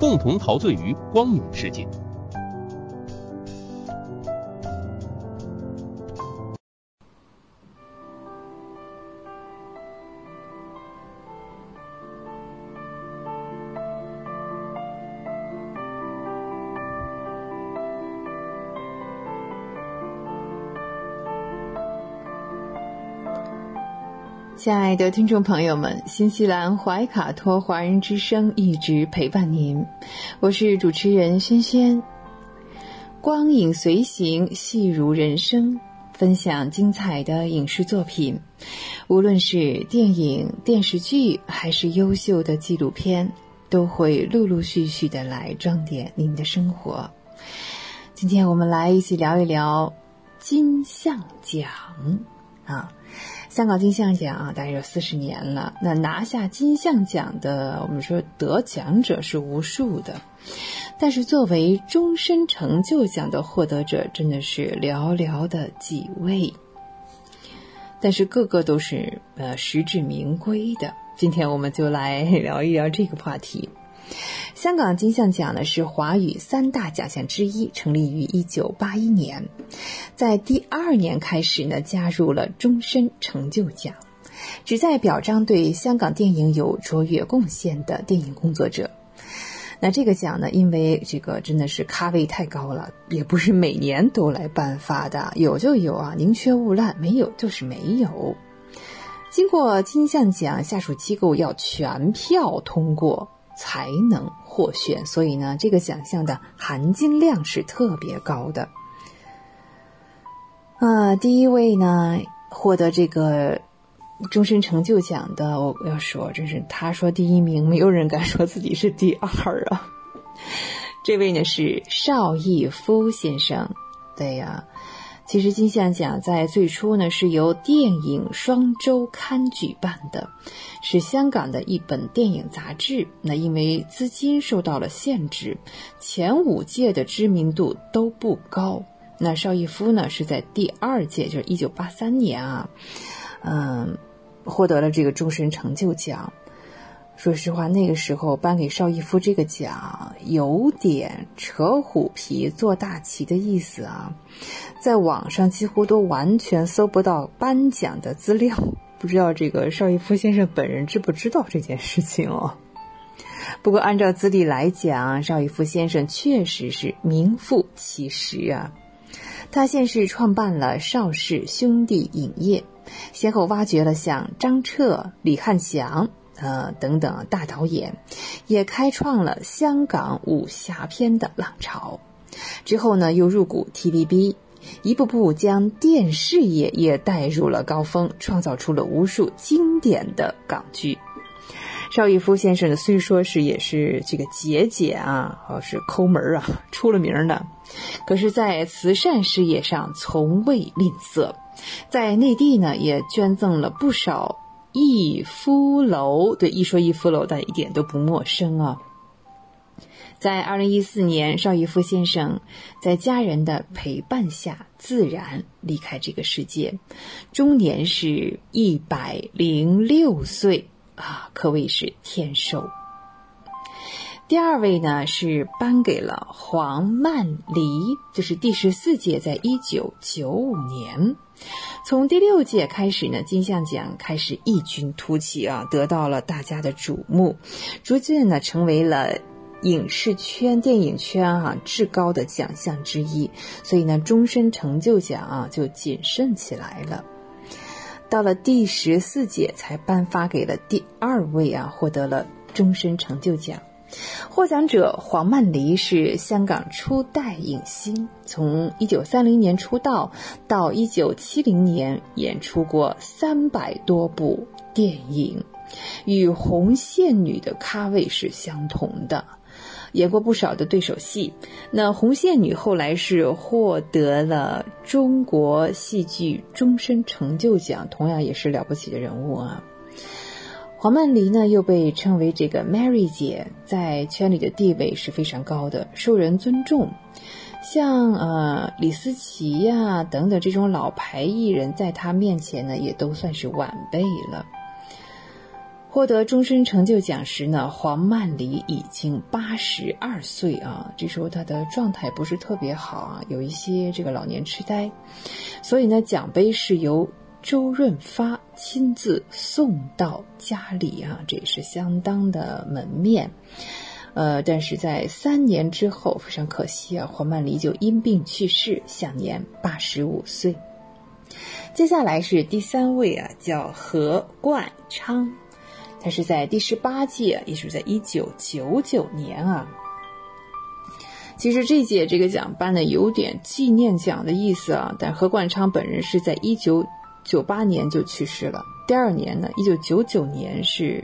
共同陶醉于光影世界。亲爱的听众朋友们，新西兰怀卡托华人之声一直陪伴您，我是主持人轩轩。光影随行，戏如人生，分享精彩的影视作品，无论是电影、电视剧，还是优秀的纪录片，都会陆陆续续的来装点您的生活。今天我们来一起聊一聊金像奖啊。香港金像奖啊，大概有四十年了。那拿下金像奖的，我们说得奖者是无数的，但是作为终身成就奖的获得者，真的是寥寥的几位。但是个个都是呃实至名归的。今天我们就来聊一聊这个话题。香港金像奖呢是华语三大奖项之一，成立于一九八一年，在第二年开始呢加入了终身成就奖，旨在表彰对香港电影有卓越贡献的电影工作者。那这个奖呢，因为这个真的是咖位太高了，也不是每年都来颁发的，有就有啊，宁缺毋滥，没有就是没有。经过金像奖下属机构要全票通过。才能获选，所以呢，这个奖项的含金量是特别高的。啊，第一位呢，获得这个终身成就奖的，我要说，真是他说第一名，没有人敢说自己是第二啊。这位呢是邵逸夫先生，对呀。其实金像奖在最初呢是由电影双周刊举办的，是香港的一本电影杂志。那因为资金受到了限制，前五届的知名度都不高。那邵逸夫呢是在第二届，就是一九八三年啊，嗯，获得了这个终身成就奖。说实话，那个时候颁给邵逸夫这个奖，有点扯虎皮做大旗的意思啊。在网上几乎都完全搜不到颁奖的资料，不知道这个邵逸夫先生本人知不知道这件事情哦。不过按照资历来讲，邵逸夫先生确实是名副其实啊。他先是创办了邵氏兄弟影业，先后挖掘了像张彻、李翰祥。呃，等等，大导演也开创了香港武侠片的浪潮。之后呢，又入股 TVB，一步步将电视业也带入了高峰，创造出了无数经典的港剧。邵逸夫先生呢，虽说是也是这个节俭啊，或是抠门啊，出了名的，可是，在慈善事业上从未吝啬，在内地呢，也捐赠了不少。逸夫楼，对，一说逸夫楼，大家一点都不陌生啊。在二零一四年，邵逸夫先生在家人的陪伴下自然离开这个世界，终年是一百零六岁啊，可谓是天寿。第二位呢是颁给了黄曼梨，就是第十四届，在一九九五年。从第六届开始呢，金像奖开始异军突起啊，得到了大家的瞩目，逐渐呢成为了影视圈、电影圈啊至高的奖项之一。所以呢，终身成就奖啊就谨慎起来了。到了第十四届才颁发给了第二位啊，获得了终身成就奖。获奖者黄曼梨是香港初代影星，从一九三零年出道到一九七零年，演出过三百多部电影，与红线女的咖位是相同的，演过不少的对手戏。那红线女后来是获得了中国戏剧终身成就奖，同样也是了不起的人物啊。黄曼梨呢，又被称为这个 Mary 姐，在圈里的地位是非常高的，受人尊重。像呃李思琪呀等等这种老牌艺人，在她面前呢，也都算是晚辈了。获得终身成就奖时呢，黄曼梨已经八十二岁啊，这时候她的状态不是特别好啊，有一些这个老年痴呆，所以呢，奖杯是由。周润发亲自送到家里啊，这也是相当的门面。呃，但是在三年之后，非常可惜啊，黄曼梨就因病去世，享年八十五岁。接下来是第三位啊，叫何冠昌，他是在第十八届，也是在一九九九年啊。其实这届这个奖颁的有点纪念奖的意思啊，但何冠昌本人是在一九。九八年就去世了。第二年呢，一九九九年是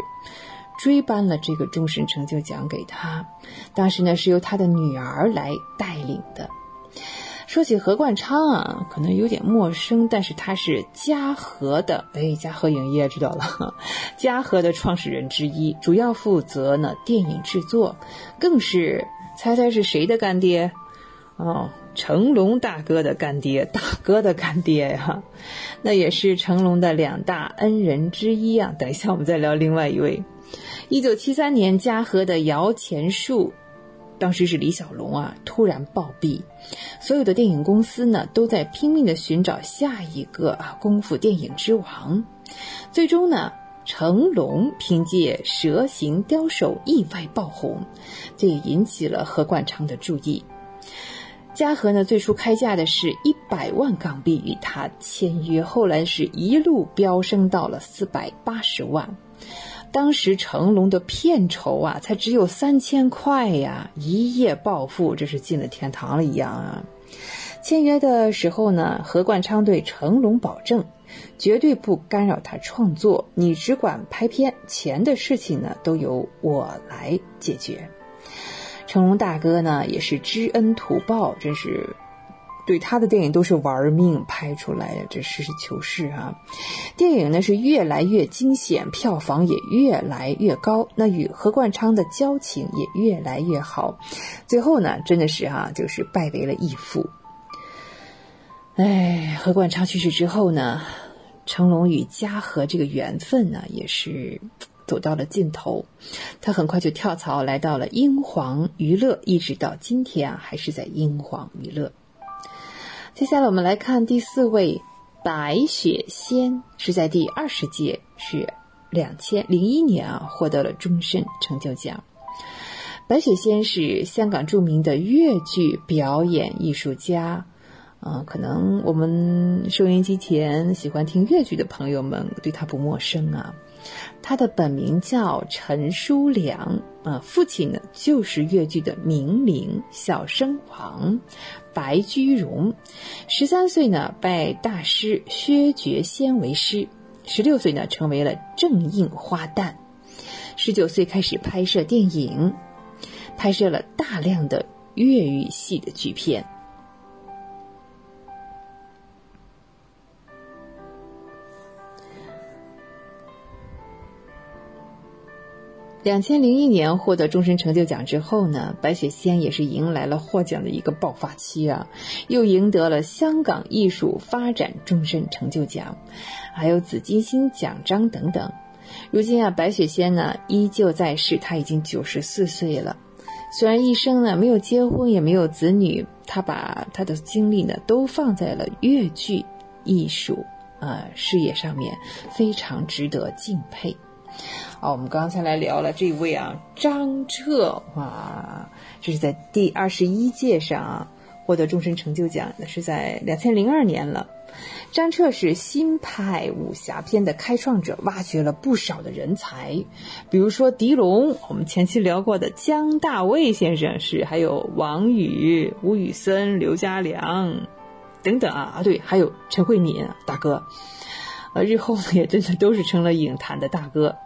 追颁了这个终身成就奖给他。当时呢，是由他的女儿来带领的。说起何冠昌啊，可能有点陌生，但是他是嘉禾的，哎，嘉禾影业知道了，(laughs) 嘉禾的创始人之一，主要负责呢电影制作，更是猜猜是谁的干爹？哦，成龙大哥的干爹，大哥的干爹呀，那也是成龙的两大恩人之一啊。等一下我们再聊另外一位。一九七三年，嘉禾的摇钱树。当时是李小龙啊，突然暴毙，所有的电影公司呢都在拼命的寻找下一个啊功夫电影之王。最终呢，成龙凭借《蛇形刁手》意外爆红，这也引起了何冠昌的注意。嘉禾呢最初开价的是一百万港币与他签约，后来是一路飙升到了四百八十万。当时成龙的片酬啊，才只有三千块呀，一夜暴富，这是进了天堂了一样啊！签约的时候呢，何冠昌对成龙保证，绝对不干扰他创作，你只管拍片，钱的事情呢，都由我来解决。成龙大哥呢，也是知恩图报，真是。对他的电影都是玩命拍出来的，这实事求是啊！电影呢是越来越惊险，票房也越来越高，那与何冠昌的交情也越来越好，最后呢真的是哈，就是拜为了义父。哎，何冠昌去世之后呢，成龙与嘉禾这个缘分呢也是走到了尽头，他很快就跳槽来到了英皇娱乐，一直到今天啊还是在英皇娱乐。接下来我们来看第四位，白雪仙是在第二十届，是两千零一年啊获得了终身成就奖。白雪仙是香港著名的粤剧表演艺术家，啊，可能我们收音机前喜欢听粤剧的朋友们对她不陌生啊。他的本名叫陈书良，啊，父亲呢就是粤剧的名伶小生王白居荣。十三岁呢拜大师薛觉先为师，十六岁呢成为了正印花旦，十九岁开始拍摄电影，拍摄了大量的粤语戏的剧片。两千零一年获得终身成就奖之后呢，白雪仙也是迎来了获奖的一个爆发期啊，又赢得了香港艺术发展终身成就奖，还有紫金星奖章等等。如今啊，白雪仙呢依旧在世，她已经九十四岁了。虽然一生呢没有结婚，也没有子女，她把她的精力呢都放在了粤剧艺术啊事业上面，非常值得敬佩。好，我们刚才来聊了这位啊，张彻哇，这是在第二十一届上啊获得终身成就奖，那是在两千零二年了。张彻是新派武侠片的开创者，挖掘了不少的人才，比如说狄龙，我们前期聊过的姜大卫先生是，还有王宇、吴宇森、刘家良等等啊啊，对，还有陈慧敏大哥，呃，日后也真的都是成了影坛的大哥。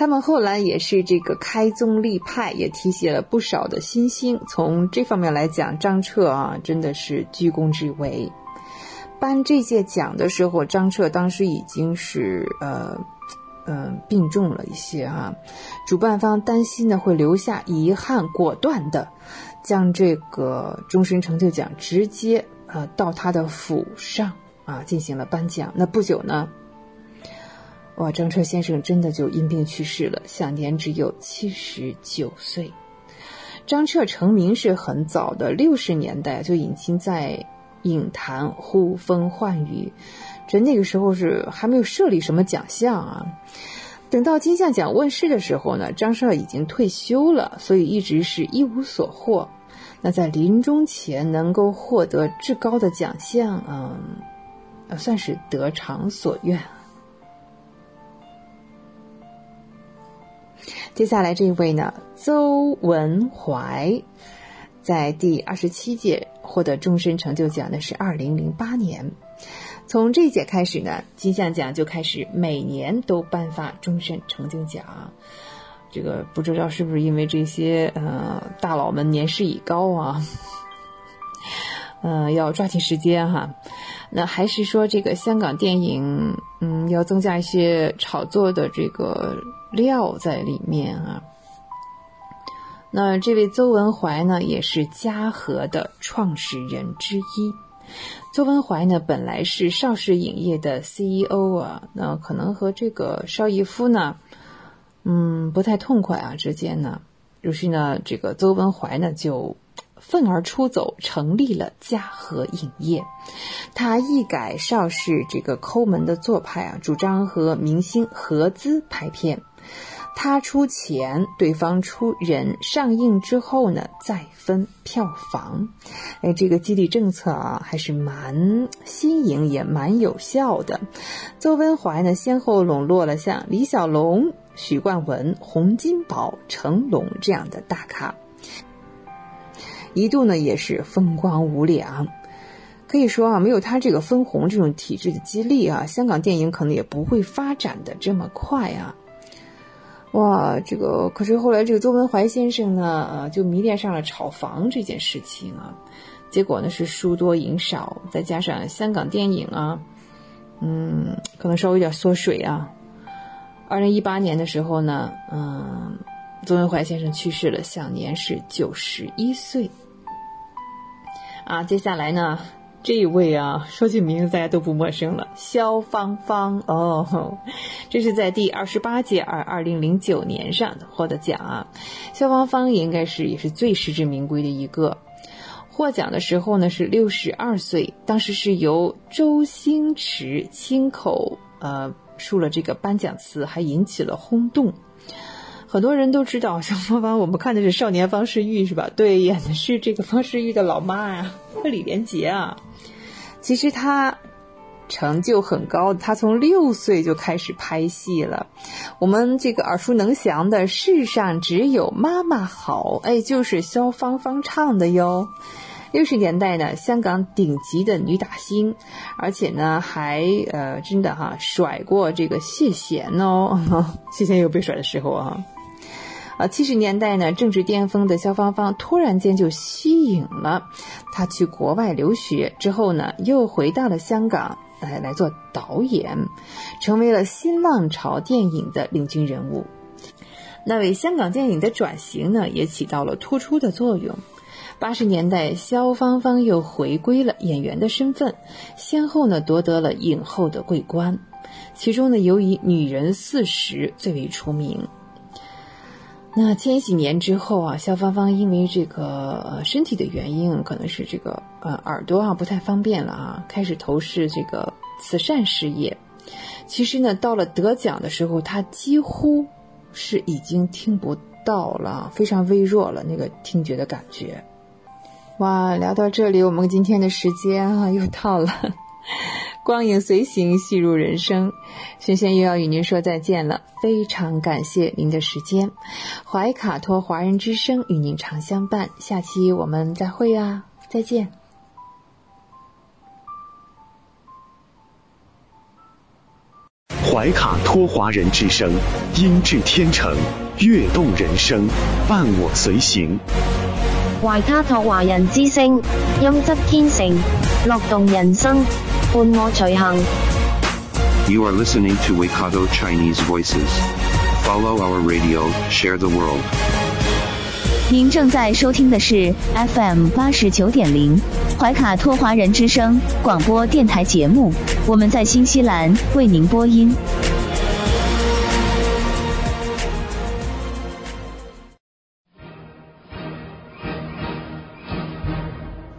他们后来也是这个开宗立派，也提携了不少的新星。从这方面来讲，张彻啊，真的是居功至伟。颁这届奖的时候，张彻当时已经是呃，嗯，病重了一些啊。主办方担心呢会留下遗憾，果断的将这个终身成就奖直接呃到他的府上啊进行了颁奖。那不久呢。哇，张彻先生真的就因病去世了，享年只有七十九岁。张彻成名是很早的，六十年代就已经在影坛呼风唤雨。这那个时候是还没有设立什么奖项啊。等到金像奖问世的时候呢，张彻已经退休了，所以一直是一无所获。那在临终前能够获得至高的奖项，嗯，算是得偿所愿。接下来这一位呢，邹文怀，在第二十七届获得终身成就奖的是二零零八年。从这一届开始呢，金像奖就开始每年都颁发终身成就奖。这个不知道是不是因为这些呃大佬们年事已高啊，呃，要抓紧时间哈。那还是说这个香港电影，嗯，要增加一些炒作的这个料在里面啊。那这位邹文怀呢，也是嘉禾的创始人之一。邹文怀呢，本来是邵氏影业的 CEO 啊，那可能和这个邵逸夫呢，嗯，不太痛快啊，之间呢，于是呢，这个邹文怀呢就愤而出走，成立了嘉禾影业。他一改邵氏这个抠门的做派啊，主张和明星合资拍片。他出钱，对方出人，上映之后呢再分票房。哎，这个激励政策啊还是蛮新颖，也蛮有效的。邹文怀呢先后笼络了像李小龙、许冠文、洪金宝、成龙这样的大咖，一度呢也是风光无两。可以说啊，没有他这个分红这种体制的激励啊，香港电影可能也不会发展的这么快啊。哇，这个可是后来这个邹文怀先生呢，啊，就迷恋上了炒房这件事情啊，结果呢是输多赢少，再加上香港电影啊，嗯，可能稍微有点缩水啊。二零一八年的时候呢，嗯，邹文怀先生去世了，享年是九十一岁。啊，接下来呢？这一位啊，说起名字大家都不陌生了，萧芳芳哦，这是在第二十八届二二零零九年上获得奖啊。萧芳芳应该是也是最实至名归的一个，获奖的时候呢是六十二岁，当时是由周星驰亲口呃述了这个颁奖词，还引起了轰动。很多人都知道萧芳芳，我们看的是《少年方世玉》是吧？对，演的是这个方世玉的老妈呀，李连杰啊。其实他成就很高，他从六岁就开始拍戏了。我们这个耳熟能详的“世上只有妈妈好”，哎，就是萧芳芳唱的哟。六十年代呢，香港顶级的女打星，而且呢还呃真的哈甩过这个谢贤哦，(laughs) 谢贤有被甩的时候啊。啊，七十年代呢，政治巅峰的萧芳芳突然间就吸引了她去国外留学，之后呢，又回到了香港来来做导演，成为了新浪潮电影的领军人物。那为香港电影的转型呢，也起到了突出的作用。八十年代，萧芳芳又回归了演员的身份，先后呢夺得了影后的桂冠，其中呢，尤以《女人四十》最为出名。那千禧年之后啊，萧芳芳因为这个身体的原因，可能是这个呃耳朵啊不太方便了啊，开始投视这个慈善事业。其实呢，到了得奖的时候，她几乎是已经听不到了，非常微弱了那个听觉的感觉。哇，聊到这里，我们今天的时间啊又到了。光影随行，戏入人生。轩轩又要与您说再见了，非常感谢您的时间。怀卡托华人之声与您常相伴，下期我们再会啊，再见。怀卡托华人之声，音质天成，悦动人生，伴我随行。怀卡托华人之声，音质天成，乐动人生。伴我随行。You are listening to Waikato Chinese Voices. Follow our radio, share the world. 您正在收听的是 FM 八十九点零怀卡托华人之声广播电台节目，我们在新西兰为您播音。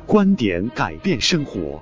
观点改变生活。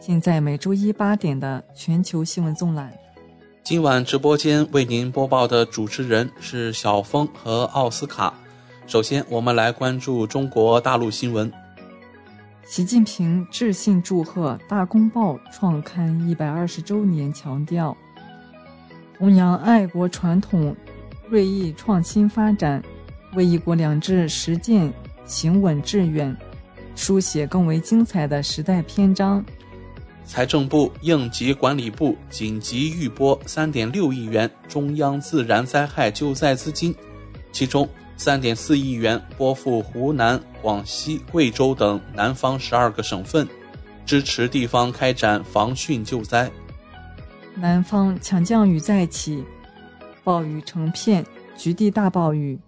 尽在每周一八点的全球新闻纵览。今晚直播间为您播报的主持人是小峰和奥斯卡。首先，我们来关注中国大陆新闻。习近平致信祝贺《大公报》创刊一百二十周年，强调弘扬爱国传统，锐意创新发展，为“一国两制”实践行稳致远，书写更为精彩的时代篇章。财政部应急管理部紧急预拨三点六亿元中央自然灾害救灾资金，其中三点四亿元拨付湖南、广西、贵州等南方十二个省份，支持地方开展防汛救灾。南方强降雨再起，暴雨成片，局地大暴雨。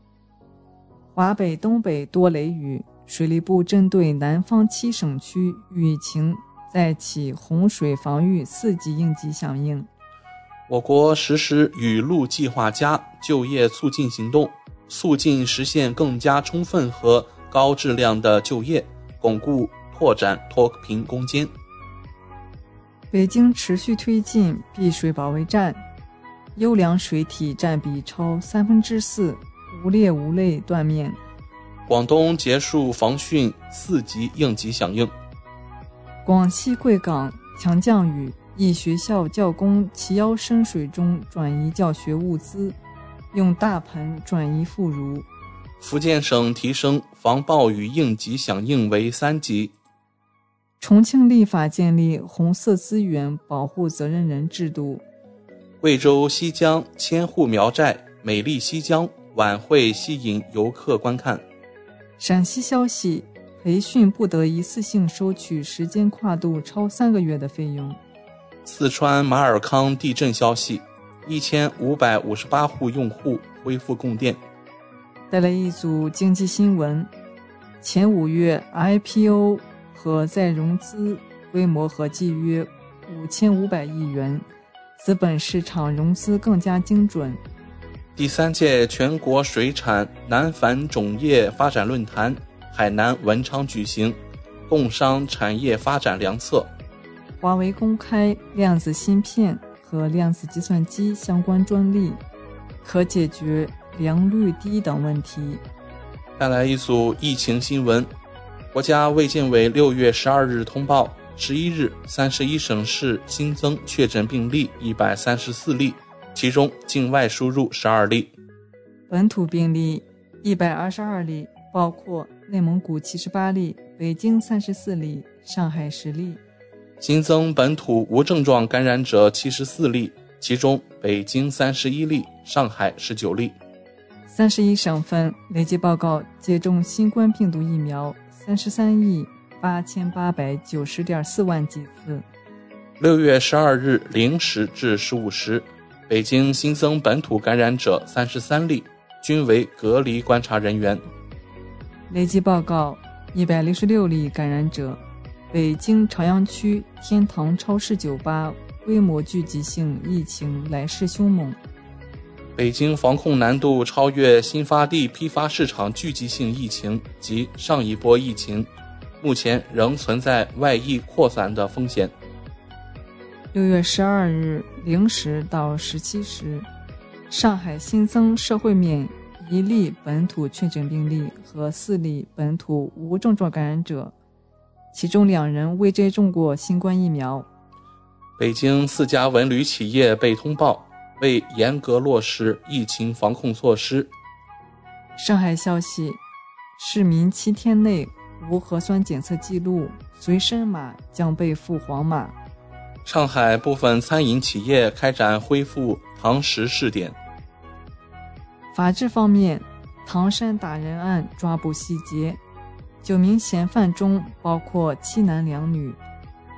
华北、东北多雷雨，水利部针对南方七省区雨情。再起洪水防御四级应急响应。我国实施雨露计划加就业促进行动，促进实现更加充分和高质量的就业，巩固拓展脱贫攻坚。北京持续推进碧水保卫战，优良水体占比超三分之四，无劣无类断面。广东结束防汛四级应急响应。广西贵港强降雨，一学校教工齐腰深水中转移教学物资，用大盆转移妇孺。福建省提升防暴雨应急响应为三级。重庆立法建立红色资源保护责任人制度。贵州西江千户苗寨美丽西江晚会吸引游客观看。陕西消息。培训不得一次性收取时间跨度超三个月的费用。四川马尔康地震消息，一千五百五十八户用户恢复供电。带来一组经济新闻：前五月 IPO 和再融资规模合计约五千五百亿元，资本市场融资更加精准。第三届全国水产南繁种业发展论坛。海南文昌举行，共商产业发展良策。华为公开量子芯片和量子计算机相关专利，可解决良率低等问题。带来一组疫情新闻：国家卫健委六月十二日通报，十一日三十一省市新增确诊病例一百三十四例，其中境外输入十二例，本土病例一百二十二例，包括。内蒙古七十八例，北京三十四例，上海十例。新增本土无症状感染者七十四例，其中北京三十一例，上海十九例。三十一省份累计报告接种新冠病毒疫苗三十三亿八千八百九十点四万剂次。六月十二日零时至十五时，北京新增本土感染者三十三例，均为隔离观察人员。累计报告一百六十六例感染者，北京朝阳区天堂超市酒吧规模聚集性疫情来势凶猛。北京防控难度超越新发地批发市场聚集性疫情及上一波疫情，目前仍存在外溢扩散的风险。六月十二日零时到十七时，上海新增社会面。一例本土确诊病例和四例本土无症状感染者，其中两人未接种过新冠疫苗。北京四家文旅企业被通报未严格落实疫情防控措施。上海消息：市民七天内无核酸检测记录，随身码将被赋黄码。上海部分餐饮企业开展恢复堂食试点。法治方面，唐山打人案抓捕细节，九名嫌犯中包括七男两女，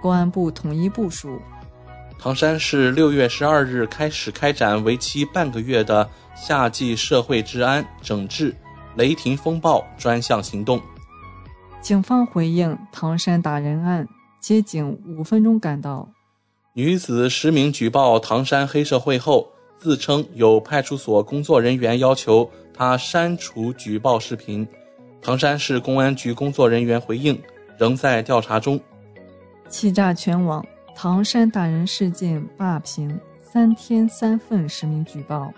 公安部统一部署。唐山市六月十二日开始开展为期半个月的夏季社会治安整治“雷霆风暴”专项行动。警方回应唐山打人案，接警五分钟赶到。女子实名举报唐山黑社会后。自称有派出所工作人员要求他删除举报视频，唐山市公安局工作人员回应仍在调查中。欺诈全网，唐山打人事件霸屏，三天三份实名举报。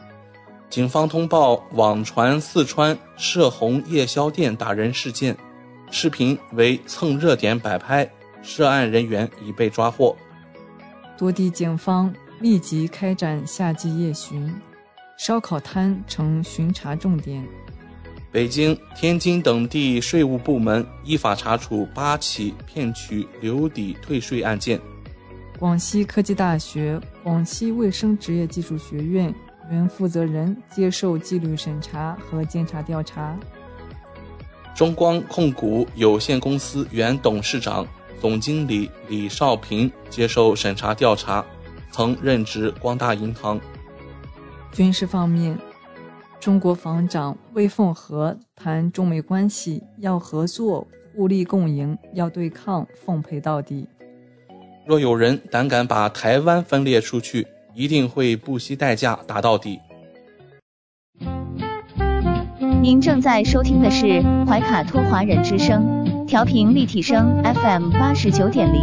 警方通报网传四川涉红夜宵店打人事件，视频为蹭热点摆拍，涉案人员已被抓获。多地警方立即开展夏季夜巡，烧烤摊成巡查重点。北京、天津等地税务部门依法查处八起骗取留抵退税案件。广西科技大学广西卫生职业技术学院。原负责人接受纪律审查和监察调查。中光控股有限公司原董事长、总经理李少平接受审查调查，曾任职光大银行。军事方面，中国防长魏凤和谈中美关系要合作、互利共赢，要对抗，奉陪到底。若有人胆敢把台湾分裂出去，一定会不惜代价打到底。您正在收听的是怀卡托华人之声，调频立体声 FM 八十九点零，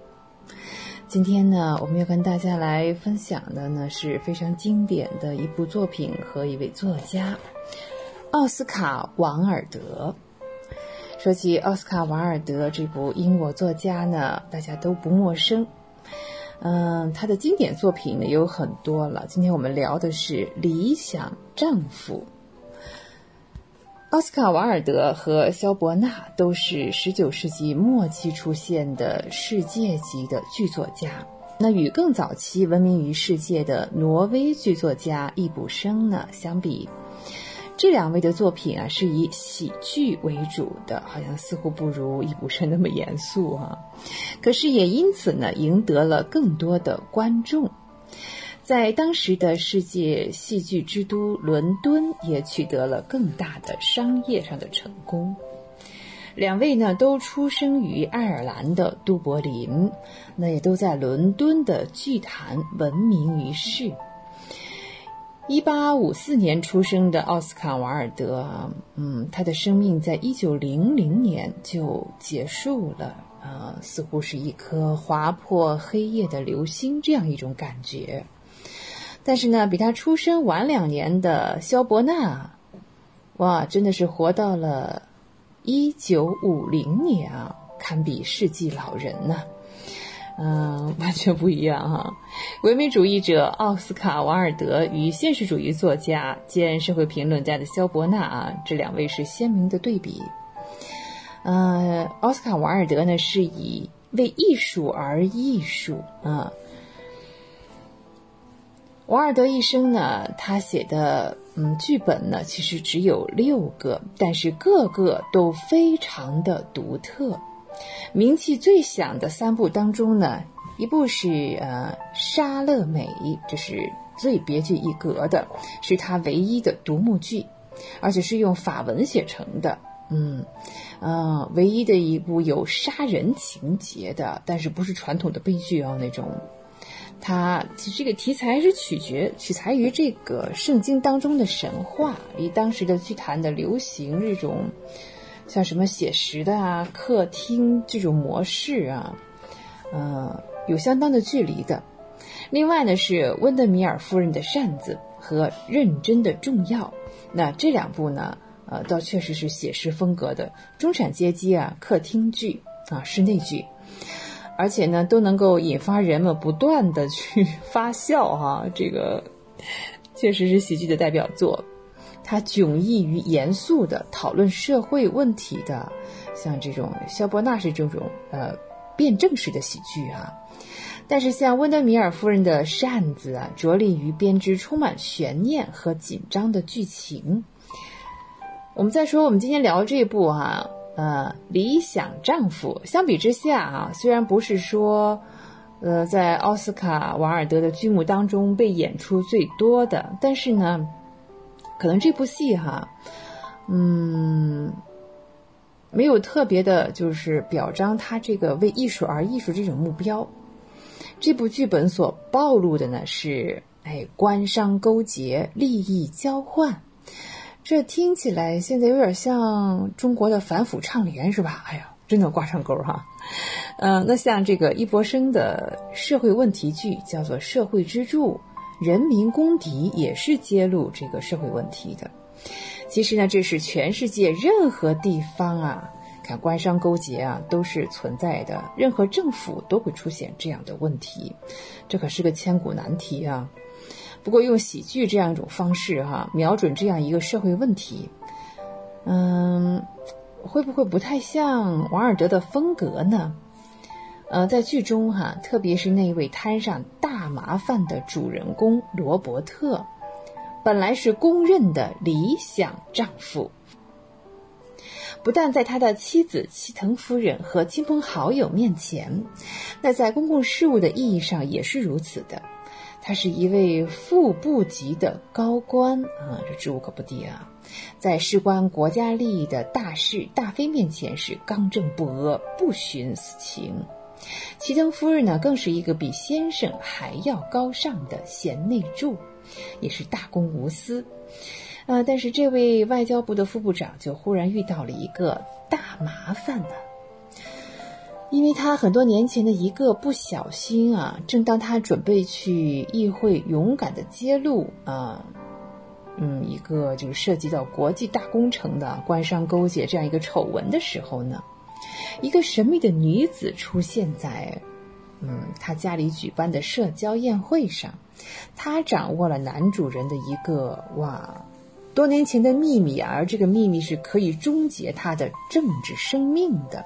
今天呢，我们要跟大家来分享的呢是非常经典的一部作品和一位作家奥斯卡·王尔德。说起奥斯卡·王尔德这部英国作家呢，大家都不陌生。嗯，他的经典作品呢有很多了。今天我们聊的是《理想丈夫》。奥斯卡·瓦尔德和萧伯纳都是19世纪末期出现的世界级的剧作家。那与更早期闻名于世界的挪威剧作家易卜生呢相比，这两位的作品啊是以喜剧为主的，好像似乎不如易卜生那么严肃啊。可是也因此呢，赢得了更多的观众。在当时的世界戏剧之都伦敦，也取得了更大的商业上的成功。两位呢都出生于爱尔兰的都柏林，那也都在伦敦的剧坛闻名于世。一八五四年出生的奥斯卡·瓦尔德，嗯，他的生命在一九零零年就结束了，呃，似乎是一颗划破黑夜的流星，这样一种感觉。但是呢，比他出生晚两年的萧伯纳，哇，真的是活到了一九五零年啊，堪比世纪老人呢。嗯，完全不一样哈。唯美主义者奥斯卡·瓦尔德与现实主义作家兼社会评论家的萧伯纳啊，这两位是鲜明的对比。呃，奥斯卡·瓦尔德呢，是以为艺术而艺术啊。瓦尔德一生呢，他写的嗯剧本呢，其实只有六个，但是个个都非常的独特。名气最响的三部当中呢，一部是呃《莎乐美》，这是最别具一格的，是他唯一的独幕剧，而且是用法文写成的。嗯，呃，唯一的一部有杀人情节的，但是不是传统的悲剧哦那种。它其实这个题材是取决取材于这个圣经当中的神话，离当时的剧坛的流行这种像什么写实的啊、客厅这种模式啊，呃，有相当的距离的。另外呢，是温德米尔夫人的扇子，和认真的重要。那这两部呢，呃，倒确实是写实风格的中产阶级啊客厅剧啊室内剧，而且呢都能够引发人们不断的去发笑哈。这个确实是喜剧的代表作，它迥异于严肃的讨论社会问题的，像这种萧伯纳是这种呃辩证式的喜剧啊。但是，像温德米尔夫人的扇子啊，着力于编织充满悬念和紧张的剧情。我们再说，我们今天聊这部哈，呃，《理想丈夫》。相比之下啊，虽然不是说，呃，在奥斯卡瓦尔德的剧目当中被演出最多的，但是呢，可能这部戏哈，嗯，没有特别的，就是表彰他这个为艺术而艺术这种目标。这部剧本所暴露的呢是，哎，官商勾结、利益交换，这听起来现在有点像中国的反腐倡廉是吧？哎呀，真的挂上钩哈。嗯，那像这个易博生的社会问题剧叫做《社会支柱》，人民公敌也是揭露这个社会问题的。其实呢，这是全世界任何地方啊。看官商勾结啊，都是存在的，任何政府都会出现这样的问题，这可是个千古难题啊。不过用喜剧这样一种方式哈，瞄准这样一个社会问题，嗯，会不会不太像王尔德的风格呢？呃，在剧中哈，特别是那位摊上大麻烦的主人公罗伯特，本来是公认的理想丈夫。不但在他的妻子齐藤夫人和亲朋好友面前，那在公共事务的意义上也是如此的。他是一位副部级的高官啊，这职务可不低啊。在事关国家利益的大事大非面前是刚正不阿，不徇私情。齐藤夫人呢，更是一个比先生还要高尚的贤内助，也是大公无私。啊！但是这位外交部的副部长就忽然遇到了一个大麻烦呢，因为他很多年前的一个不小心啊，正当他准备去议会勇敢的揭露啊，嗯，一个就是涉及到国际大工程的官商勾结这样一个丑闻的时候呢，一个神秘的女子出现在嗯他家里举办的社交宴会上，她掌握了男主人的一个哇。多年前的秘密，而这个秘密是可以终结他的政治生命的，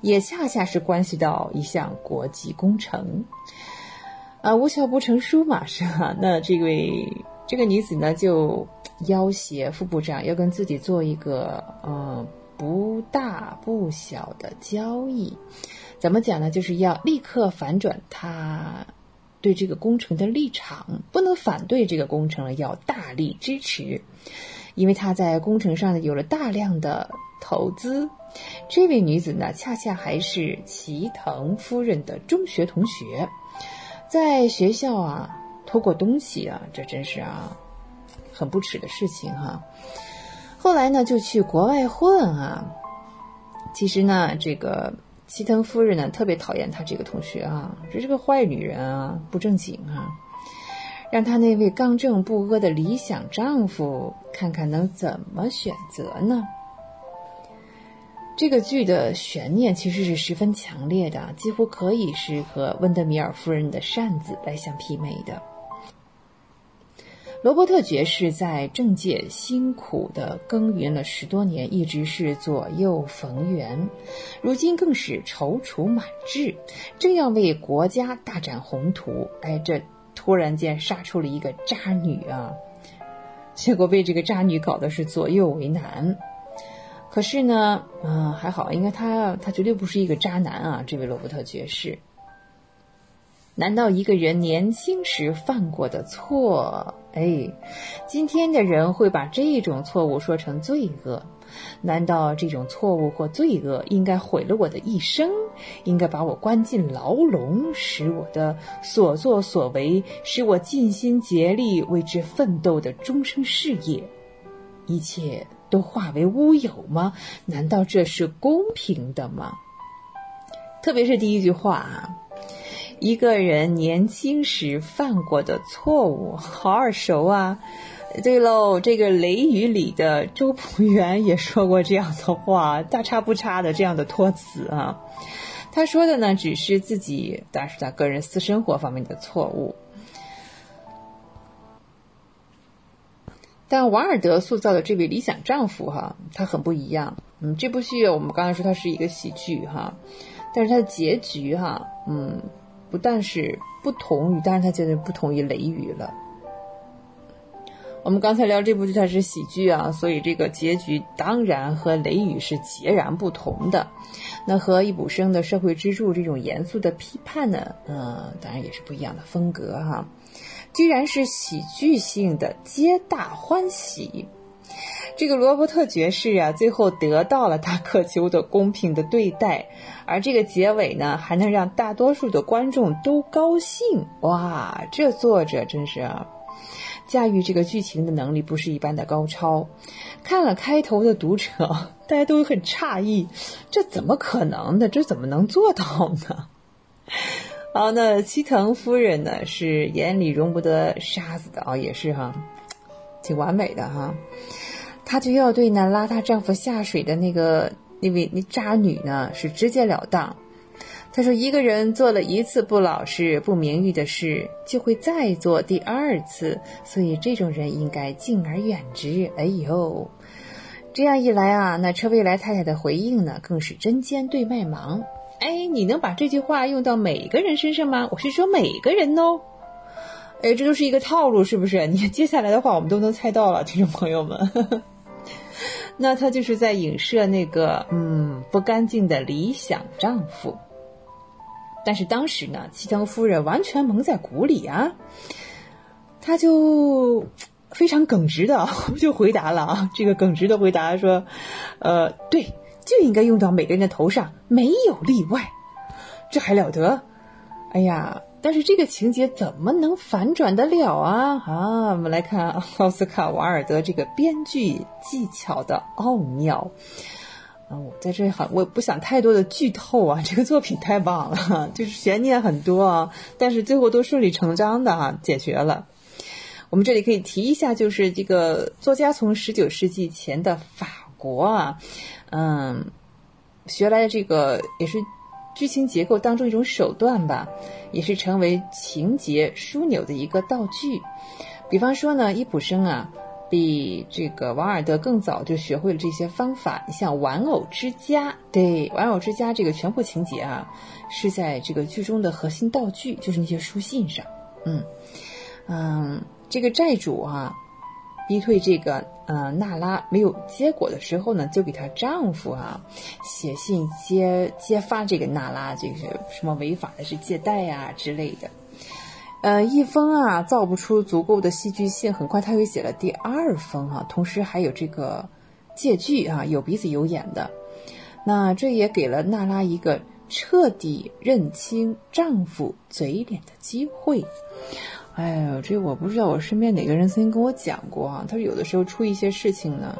也恰恰是关系到一项国际工程。啊，无巧不成书嘛，(laughs) 是吧？那这位这个女子呢，就要挟副部长要跟自己做一个嗯不大不小的交易，怎么讲呢？就是要立刻反转他。对这个工程的立场不能反对这个工程了，要大力支持，因为他在工程上呢有了大量的投资。这位女子呢，恰恰还是齐藤夫人的中学同学，在学校啊偷过东西啊，这真是啊很不耻的事情哈。后来呢，就去国外混啊。其实呢，这个。齐藤夫人呢，特别讨厌她这个同学啊，这是个坏女人啊，不正经啊，让她那位刚正不阿的理想丈夫看看能怎么选择呢？这个剧的悬念其实是十分强烈的，几乎可以是和温德米尔夫人的扇子来相媲美的。罗伯特爵士在政界辛苦的耕耘了十多年，一直是左右逢源，如今更是踌躇满志，正要为国家大展宏图。哎，这突然间杀出了一个渣女啊！(laughs) 结果被这个渣女搞的是左右为难。可是呢，嗯，还好，应该他他绝对不是一个渣男啊！这位罗伯特爵士。难道一个人年轻时犯过的错，哎，今天的人会把这种错误说成罪恶？难道这种错误或罪恶应该毁了我的一生，应该把我关进牢笼，使我的所作所为，使我尽心竭力为之奋斗的终生事业，一切都化为乌有吗？难道这是公平的吗？特别是第一句话啊。一个人年轻时犯过的错误，好耳熟啊！对喽，这个《雷雨》里的周朴园也说过这样的话，大差不差的这样的托词啊。他说的呢，只是自己，但是他个人私生活方面的错误。但王尔德塑造的这位理想丈夫，哈，他很不一样。嗯，这部戏我们刚才说它是一个喜剧，哈，但是它的结局，哈，嗯，不但是不同于，但是它绝对不同于《雷雨》了。我们刚才聊这部剧，它是喜剧啊，所以这个结局当然和《雷雨》是截然不同的。那和易卜生的社会支柱这种严肃的批判呢，嗯，当然也是不一样的风格哈。居然是喜剧性的，皆大欢喜。这个罗伯特爵士啊，最后得到了他渴求的公平的对待，而这个结尾呢，还能让大多数的观众都高兴。哇，这作者真是啊！驾驭这个剧情的能力不是一般的高超。看了开头的读者，(laughs) 大家都很诧异，这怎么可能的？这怎么能做到呢？好，(laughs) 那齐藤夫人呢？是眼里容不得沙子的啊，也是哈，挺完美的哈。她就要对那拉她丈夫下水的那个那位那渣女呢，是直截了当。他说：“一个人做了一次不老实、不名誉的事，就会再做第二次，所以这种人应该敬而远之。”哎呦，这样一来啊，那车未来太太的回应呢，更是针尖对麦芒。哎，你能把这句话用到每个人身上吗？我是说每个人哦。哎，这都是一个套路，是不是？你接下来的话，我们都能猜到了，听众朋友们。(laughs) 那他就是在影射那个嗯不干净的理想丈夫。但是当时呢，齐藤夫人完全蒙在鼓里啊，他就非常耿直的 (laughs) 就回答了啊，这个耿直的回答说，呃，对，就应该用到每个人的头上，没有例外，这还了得？哎呀，但是这个情节怎么能反转得了啊？啊，我们来看奥斯卡瓦尔德这个编剧技巧的奥妙。啊，我在这很，我不想太多的剧透啊。这个作品太棒了，就是悬念很多啊，但是最后都顺理成章的哈解决了。我们这里可以提一下，就是这个作家从十九世纪前的法国啊，嗯，学来的这个也是剧情结构当中一种手段吧，也是成为情节枢纽的一个道具。比方说呢，伊普生啊。比这个王尔德更早就学会了这些方法。你像《玩偶之家》，对，《玩偶之家》这个全部情节啊，是在这个剧中的核心道具，就是那些书信上。嗯嗯，这个债主啊，逼退这个呃娜拉没有结果的时候呢，就给她丈夫啊写信揭揭发这个娜拉这个什么违法的是借贷呀之类的。呃，一封啊，造不出足够的戏剧性。很快，他又写了第二封啊，同时还有这个借据啊，有鼻子有眼的。那这也给了娜拉一个彻底认清丈夫嘴脸的机会。哎呦，这我不知道，我身边哪个人曾经跟我讲过啊？他说有的时候出一些事情呢，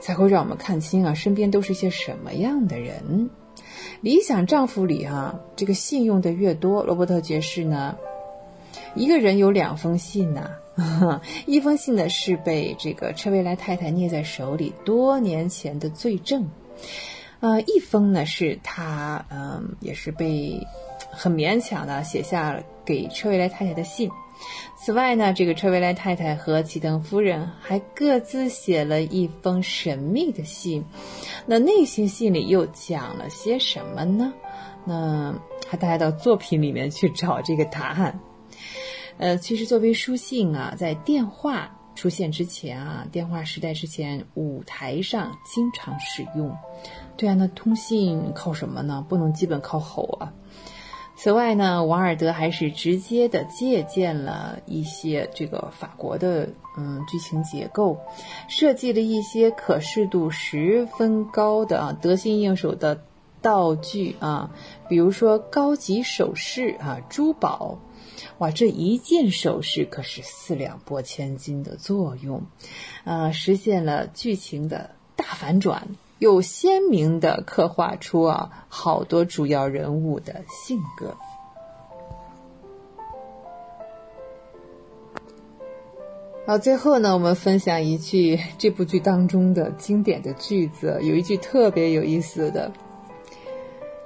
才会让我们看清啊，身边都是些什么样的人。理想丈夫里哈，这个信用的越多，罗伯特爵士呢？一个人有两封信呐，(laughs) 一封信呢是被这个车维莱太太捏在手里多年前的罪证，呃，一封呢是他嗯也是被很勉强的写下了给车维莱太太的信。此外呢，这个车维莱太太和齐藤夫人还各自写了一封神秘的信。那那些信里又讲了些什么呢？那还大家到作品里面去找这个答案。呃，其实作为书信啊，在电话出现之前啊，电话时代之前，舞台上经常使用。对啊，那通信靠什么呢？不能基本靠吼啊。此外呢，王尔德还是直接的借鉴了一些这个法国的嗯剧情结构，设计了一些可视度十分高的啊得心应手的道具啊，比如说高级首饰啊，珠宝。哇这一件首饰可是四两拨千斤的作用啊实现了剧情的大反转又鲜明的刻画出啊好多主要人物的性格。好最后呢我们分享一句这部剧当中的经典的句子有一句特别有意思的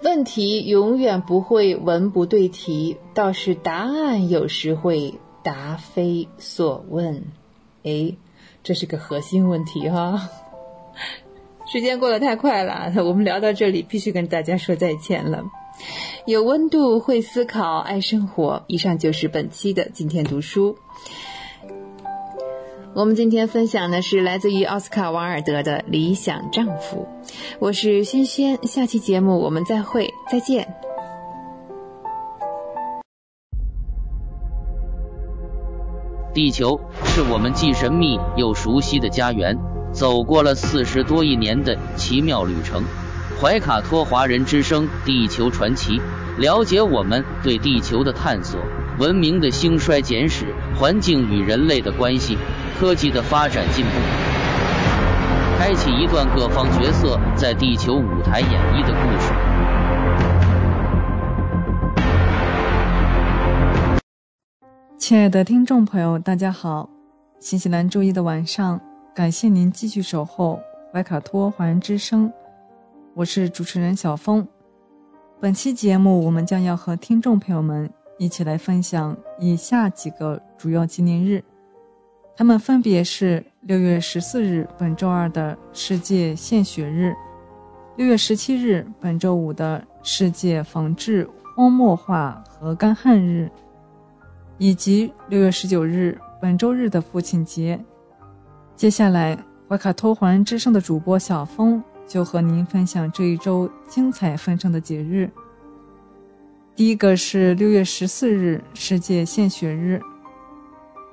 问题永远不会文不对题，倒是答案有时会答非所问。”哎，这是个核心问题哈。(laughs) 时间过得太快了，我们聊到这里，必须跟大家说再见了。有温度，会思考，爱生活。以上就是本期的今天读书。我们今天分享的是来自于奥斯卡·王尔德的《理想丈夫》。我是轩轩，下期节目我们再会，再见。地球是我们既神秘又熟悉的家园，走过了四十多亿年的奇妙旅程。怀卡托华人之声《地球传奇》，了解我们对地球的探索，文明的兴衰简史，环境与人类的关系。科技的发展进步，开启一段各方角色在地球舞台演绎的故事。亲爱的听众朋友，大家好！新西兰周一的晚上，感谢您继续守候怀卡托华人之声，我是主持人小峰。本期节目，我们将要和听众朋友们一起来分享以下几个主要纪念日。他们分别是六月十四日，本周二的世界献血日；六月十七日，本周五的世界防治荒漠化和干旱日；以及六月十九日，本周日的父亲节。接下来，怀卡托华人之声的主播小峰就和您分享这一周精彩纷呈的节日。第一个是六月十四日，世界献血日。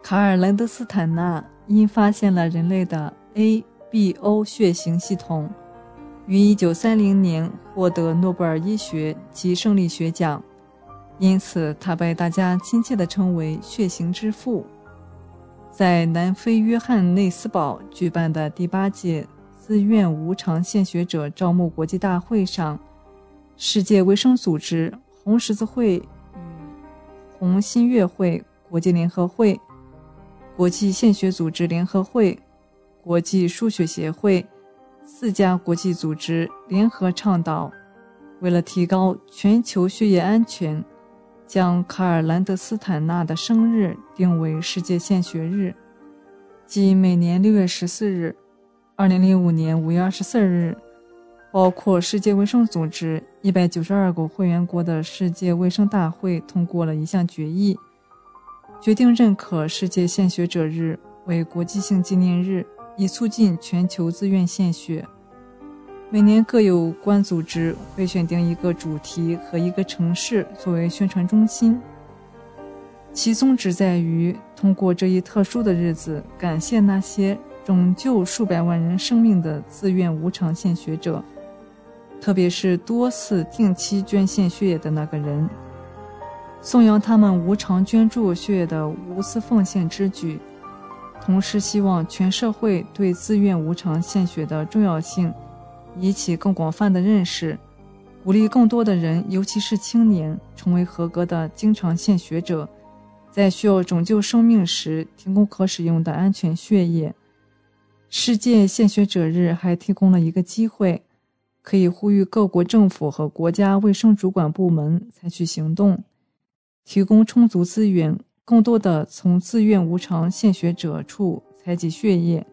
卡尔兰德斯坦纳因发现了人类的 ABO 血型系统，于1930年获得诺贝尔医学及生理学奖，因此他被大家亲切地称为“血型之父”。在南非约翰内斯堡举办的第八届自愿无偿献血者招募国际大会上，世界卫生组织、红十字会与红新月会国际联合会。国际献血组织联合会、国际输血协会四家国际组织联合倡导，为了提高全球血液安全，将卡尔兰德斯坦纳的生日定为世界献血日，即每年六月十四日。二零零五年五月二十四日，包括世界卫生组织一百九十二个会员国的世界卫生大会通过了一项决议。决定认可世界献血者日为国际性纪念日，以促进全球自愿献血。每年各有关组织会选定一个主题和一个城市作为宣传中心，其宗旨在于通过这一特殊的日子，感谢那些拯救数百万人生命的自愿无偿献血者，特别是多次定期捐献血液的那个人。颂扬他们无偿捐助血液的无私奉献之举，同时希望全社会对自愿无偿献血的重要性引起更广泛的认识，鼓励更多的人，尤其是青年，成为合格的经常献血者，在需要拯救生命时提供可使用的安全血液。世界献血者日还提供了一个机会，可以呼吁各国政府和国家卫生主管部门采取行动。提供充足资源，更多的从自愿无偿献血者处采集血液，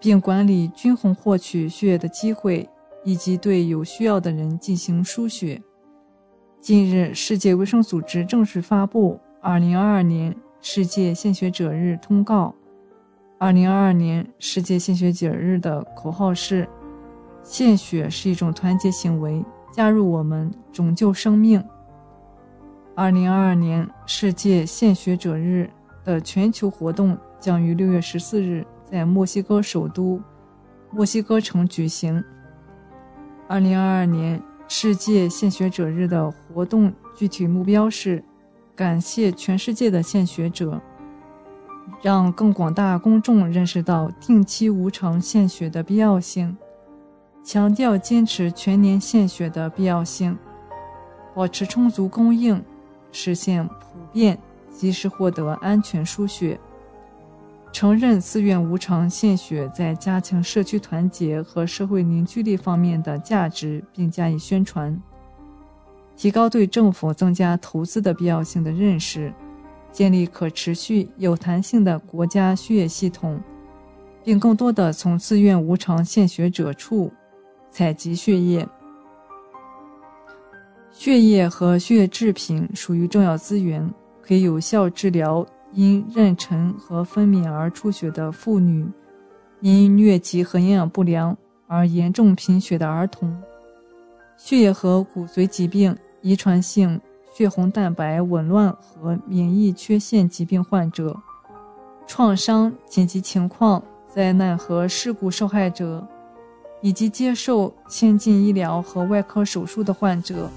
并管理均衡获取血液的机会，以及对有需要的人进行输血。近日，世界卫生组织正式发布2022年世界献血者日通告。2022年世界献血者日的口号是：“献血是一种团结行为，加入我们，拯救生命。”二零二二年世界献血者日的全球活动将于六月十四日在墨西哥首都墨西哥城举行。二零二二年世界献血者日的活动具体目标是感谢全世界的献血者，让更广大公众认识到定期无偿献血的必要性，强调坚持全年献血的必要性，保持充足供应。实现普遍及时获得安全输血。承认自愿无偿献血在加强社区团结和社会凝聚力方面的价值，并加以宣传，提高对政府增加投资的必要性的认识，建立可持续、有弹性的国家血液系统，并更多的从自愿无偿献血者处采集血液。血液和血液制品属于重要资源，可以有效治疗。因妊娠和分娩而出血的妇女，因疟疾和营养不良而严重贫血的儿童，血液和骨髓疾病、遗传性血红蛋白紊乱和免疫缺陷疾病患者，创伤紧急情况、灾难和事故受害者，以及接受先进医疗和外科手术的患者，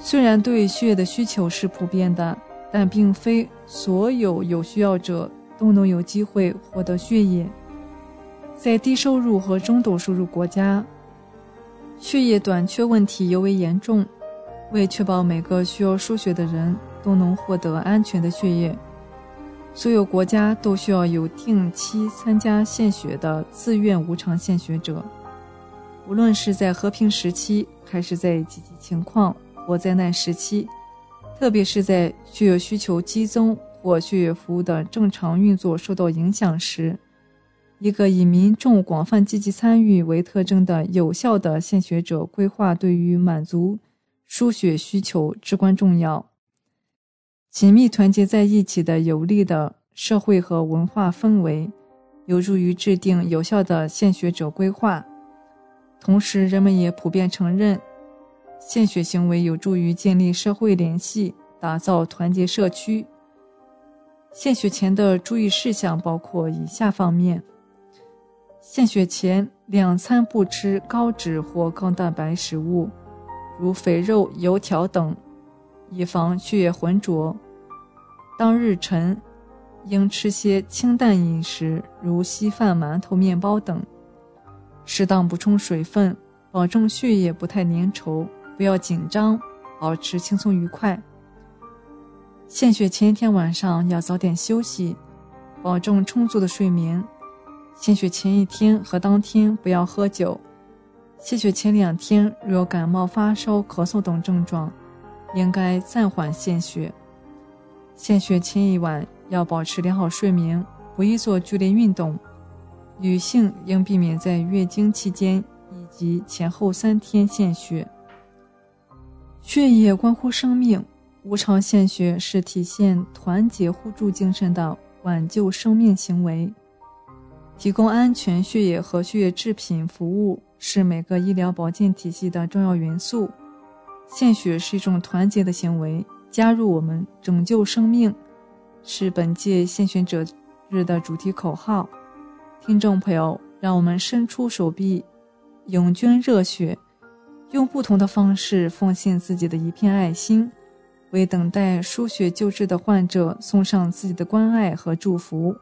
虽然对血液的需求是普遍的。但并非所有有需要者都能有机会获得血液。在低收入和中等收入国家，血液短缺问题尤为严重。为确保每个需要输血的人都能获得安全的血液，所有国家都需要有定期参加献血的自愿无偿献血者。无论是在和平时期，还是在紧急情况或灾难时期。特别是在血液需求激增或血液服务的正常运作受到影响时，一个以民众广泛积极参与为特征的有效的献血者规划，对于满足输血需求至关重要。紧密团结在一起的有利的社会和文化氛围，有助于制定有效的献血者规划。同时，人们也普遍承认。献血行为有助于建立社会联系，打造团结社区。献血前的注意事项包括以下方面：献血前两餐不吃高脂或高蛋白食物，如肥肉、油条等，以防血液浑浊。当日晨应吃些清淡饮食，如稀饭、馒头、面包等，适当补充水分，保证血液不太粘稠。不要紧张，保持轻松愉快。献血前一天晚上要早点休息，保证充足的睡眠。献血前一天和当天不要喝酒。献血前两天若感冒、发烧、咳嗽等症状，应该暂缓献血。献血前一晚要保持良好睡眠，不宜做剧烈运动。女性应避免在月经期间以及前后三天献血。血液关乎生命，无偿献血是体现团结互助精神的挽救生命行为。提供安全血液和血液制品服务是每个医疗保健体系的重要元素。献血是一种团结的行为，加入我们拯救生命，是本届献血者日的主题口号。听众朋友，让我们伸出手臂，涌捐热血。用不同的方式奉献自己的一片爱心，为等待输血救治的患者送上自己的关爱和祝福。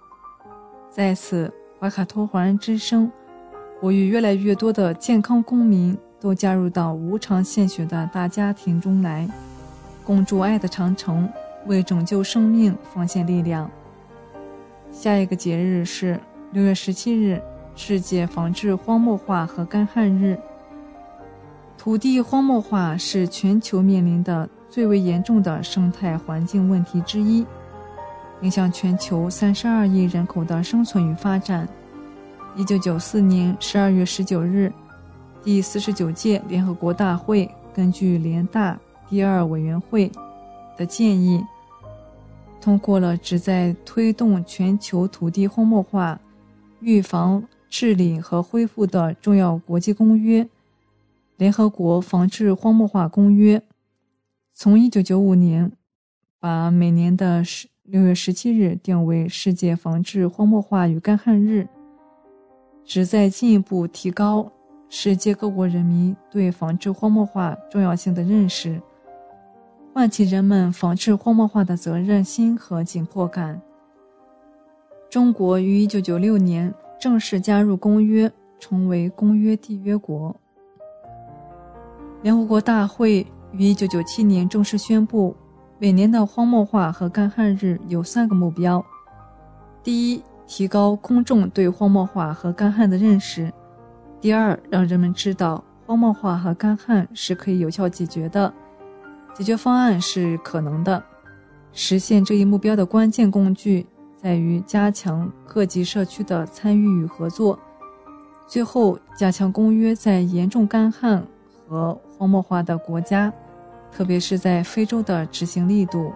在此，怀卡托华人之声我与越来越多的健康公民都加入到无偿献血的大家庭中来，共筑爱的长城，为拯救生命奉献力量。下一个节日是六月十七日，世界防治荒漠化和干旱日。土地荒漠化是全球面临的最为严重的生态环境问题之一，影响全球三十二亿人口的生存与发展。一九九四年十二月十九日，第四十九届联合国大会根据联大第二委员会的建议，通过了旨在推动全球土地荒漠化、预防、治理和恢复的重要国际公约。联合国防治荒漠化公约从1995年把每年的十六月十七日定为世界防治荒漠化与干旱日，旨在进一步提高世界各国人民对防治荒漠化重要性的认识，唤起人们防治荒漠化的责任心和紧迫感。中国于1996年正式加入公约，成为公约缔约国。联合国大会于1997年正式宣布，每年的荒漠化和干旱日有三个目标：第一，提高公众对荒漠化和干旱的认识；第二，让人们知道荒漠化和干旱是可以有效解决的，解决方案是可能的。实现这一目标的关键工具在于加强各级社区的参与与合作。最后，加强公约在严重干旱和荒漠化的国家，特别是在非洲的执行力度。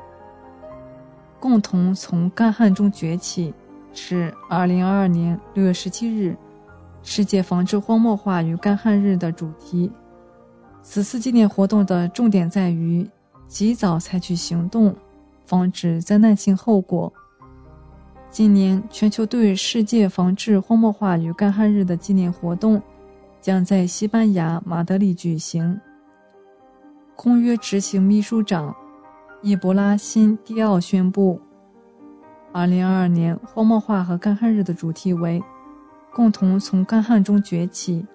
共同从干旱中崛起是2022年6月17日世界防治荒漠化与干旱日的主题。此次纪念活动的重点在于及早采取行动，防止灾难性后果。今年，全球对世界防治荒漠化与干旱日的纪念活动将在西班牙马德里举行。公约执行秘书长伊博拉辛·蒂奥宣布，2022年荒漠化和干旱日的主题为“共同从干旱中崛起”。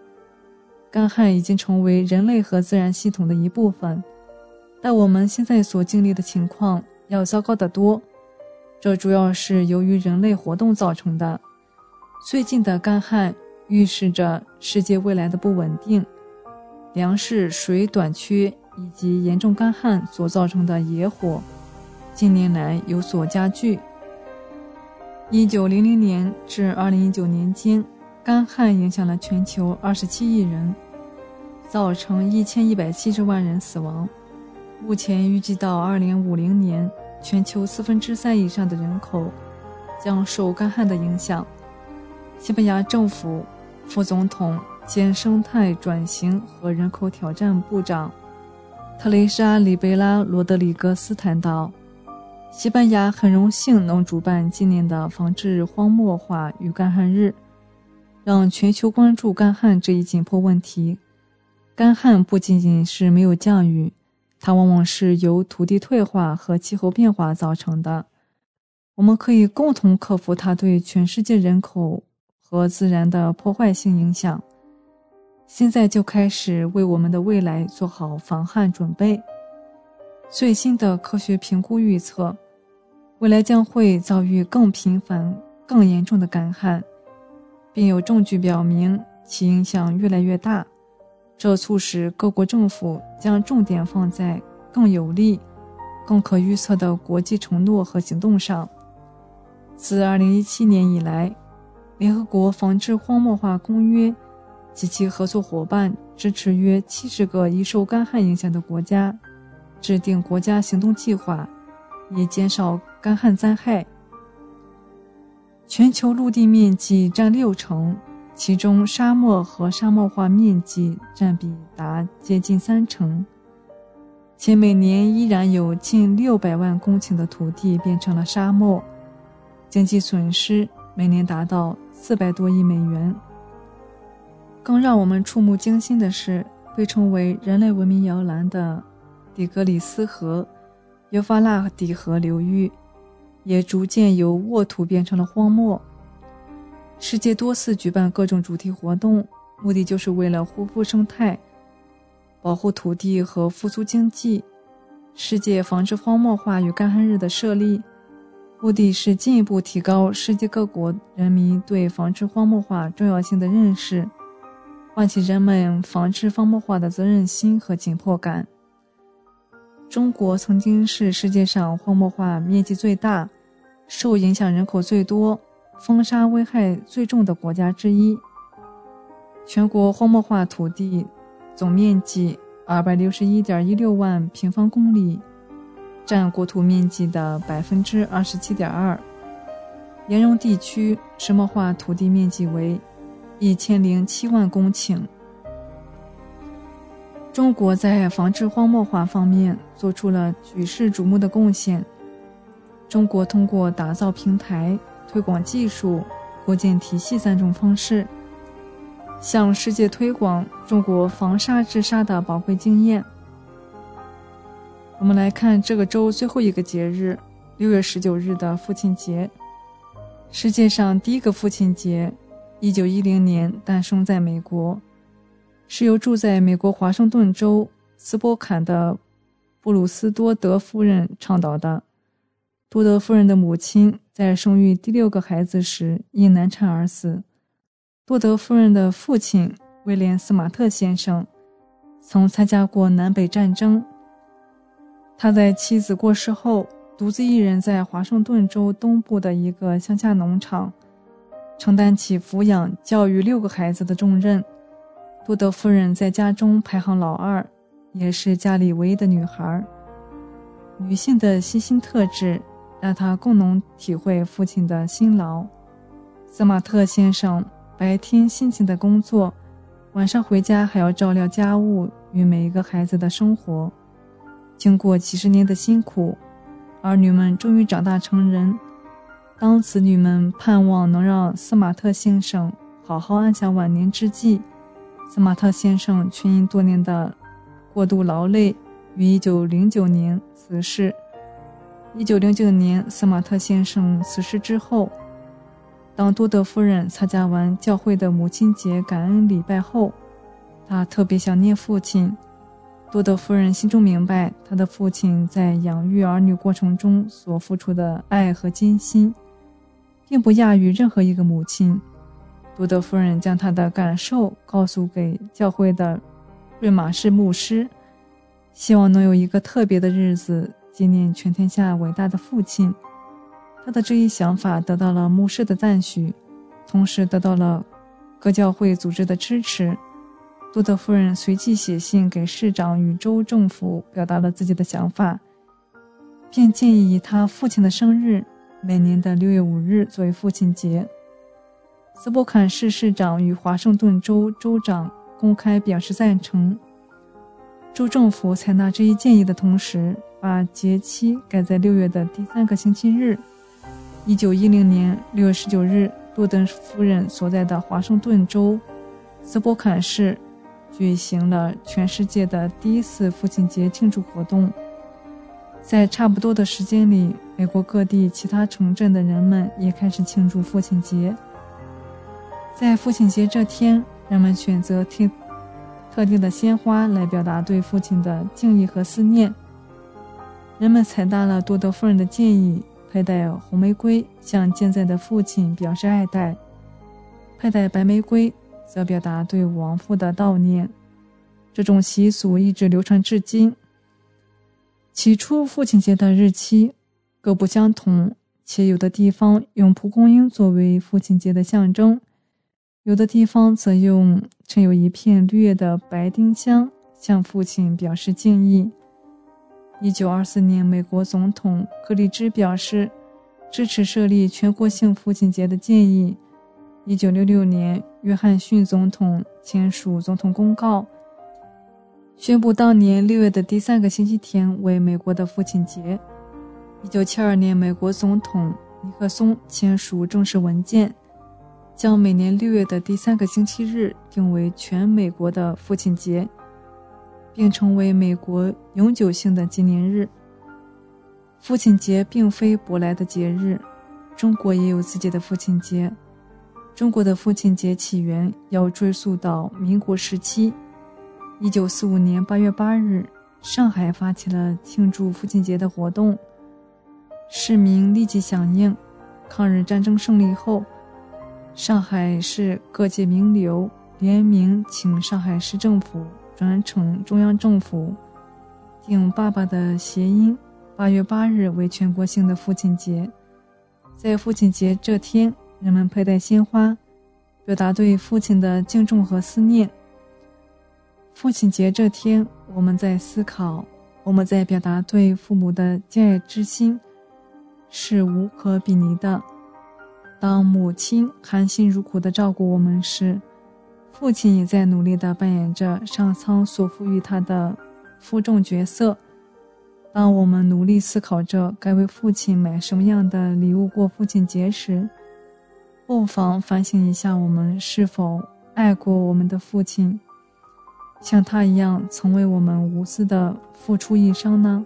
干旱已经成为人类和自然系统的一部分，但我们现在所经历的情况要糟糕得多。这主要是由于人类活动造成的。最近的干旱预示着世界未来的不稳定，粮食、水短缺以及严重干旱所造成的野火，近年来有所加剧。一九零零年至二零一九年间，干旱影响了全球二十七亿人，造成一千一百七十万人死亡。目前预计到二零五零年。全球四分之三以上的人口将受干旱的影响。西班牙政府副总统兼生态转型和人口挑战部长特蕾莎·里贝拉·罗德里格斯谈到：“西班牙很荣幸能主办今年的防治荒漠化与干旱日，让全球关注干旱这一紧迫问题。干旱不仅仅是没有降雨。”它往往是由土地退化和气候变化造成的。我们可以共同克服它对全世界人口和自然的破坏性影响。现在就开始为我们的未来做好防旱准备。最新的科学评估预测，未来将会遭遇更频繁、更严重的干旱，并有证据表明其影响越来越大。这促使各国政府将重点放在更有力、更可预测的国际承诺和行动上。自2017年以来，联合国防治荒漠化公约及其合作伙伴支持约70个易受干旱影响的国家制定国家行动计划，以减少干旱灾害。全球陆地面积占六成。其中，沙漠和沙漠化面积占比达接近三成，且每年依然有近六百万公顷的土地变成了沙漠，经济损失每年达到四百多亿美元。更让我们触目惊心的是，被称为人类文明摇篮的底格里斯河、幼发拉底河流域，也逐渐由沃土变成了荒漠。世界多次举办各种主题活动，目的就是为了恢复生态、保护土地和复苏经济。世界防治荒漠化与干旱日的设立，目的是进一步提高世界各国人民对防治荒漠化重要性的认识，唤起人们防治荒漠化的责任心和紧迫感。中国曾经是世界上荒漠化面积最大、受影响人口最多。风沙危害最重的国家之一。全国荒漠化土地总面积二百六十一点一六万平方公里，占国土面积的百分之二十七点二。盐蓉地区石漠化土地面积为一千零七万公顷。中国在防治荒漠化方面做出了举世瞩目的贡献。中国通过打造平台。推广技术、构建体系三种方式，向世界推广中国防沙治沙的宝贵经验。我们来看这个周最后一个节日，六月十九日的父亲节。世界上第一个父亲节，一九一零年诞生在美国，是由住在美国华盛顿州斯波坎的布鲁斯多德夫人倡导的。多德夫人的母亲。在生育第六个孩子时因难产而死。多德夫人的父亲威廉·斯马特先生曾参加过南北战争。他在妻子过世后，独自一人在华盛顿州东部的一个乡下农场，承担起抚养、教育六个孩子的重任。多德夫人在家中排行老二，也是家里唯一的女孩。女性的细心特质让她更能体会父亲的辛劳。斯马特先生白天辛勤的工作，晚上回家还要照料家务与每一个孩子的生活。经过几十年的辛苦，儿女们终于长大成人。当子女们盼望能让斯马特先生好好安享晚年之际，斯马特先生却因多年的过度劳累，于1909年辞世。1909年，斯马特先生辞世之后，当多德夫人参加完教会的母亲节感恩礼拜后，她特别想念父亲。多德夫人心中明白，她的父亲在养育儿女过程中所付出的爱和艰辛，并不亚于任何一个母亲。多德夫人将她的感受告诉给教会的瑞玛士牧师，希望能有一个特别的日子纪念全天下伟大的父亲。他的这一想法得到了牧师的赞许，同时得到了各教会组织的支持。多德夫人随即写信给市长与州政府，表达了自己的想法，并建议以他父亲的生日——每年的六月五日作为父亲节。斯波坎市市长与华盛顿州州长公开表示赞成。州政府采纳这一建议的同时，把节期改在六月的第三个星期日。一九一零年六月十九日，多德夫人所在的华盛顿州斯波坎市举行了全世界的第一次父亲节庆祝活动。在差不多的时间里，美国各地其他城镇的人们也开始庆祝父亲节。在父亲节这天，人们选择特特定的鲜花来表达对父亲的敬意和思念。人们采纳了多德夫人的建议，佩戴红玫瑰向健在的父亲表示爱戴；佩戴白玫瑰则表达对亡父的悼念。这种习俗一直流传至今。起初，父亲节的日期各不相同，且有的地方用蒲公英作为父亲节的象征。有的地方则用盛有一片绿叶的白丁香向父亲表示敬意。一九二四年，美国总统克里芝表示支持设立全国性父亲节的建议。一九六六年，约翰逊总统签署总统公告，宣布当年六月的第三个星期天为美国的父亲节。一九七二年，美国总统尼克松签署正式文件。将每年六月的第三个星期日定为全美国的父亲节，并成为美国永久性的纪念日。父亲节并非舶来的节日，中国也有自己的父亲节。中国的父亲节起源要追溯到民国时期。一九四五年八月八日，上海发起了庆祝父亲节的活动，市民立即响应。抗日战争胜利后。上海市各界名流联名请上海市政府转呈中央政府，定“爸爸”的谐音，八月八日为全国性的父亲节。在父亲节这天，人们佩戴鲜花，表达对父亲的敬重和思念。父亲节这天，我们在思考，我们在表达对父母的敬爱之心，是无可比拟的。当母亲含辛茹苦地照顾我们时，父亲也在努力地扮演着上苍所赋予他的负重角色。当我们努力思考着该为父亲买什么样的礼物过父亲节时，不妨反省一下：我们是否爱过我们的父亲，像他一样曾为我们无私地付出一生呢？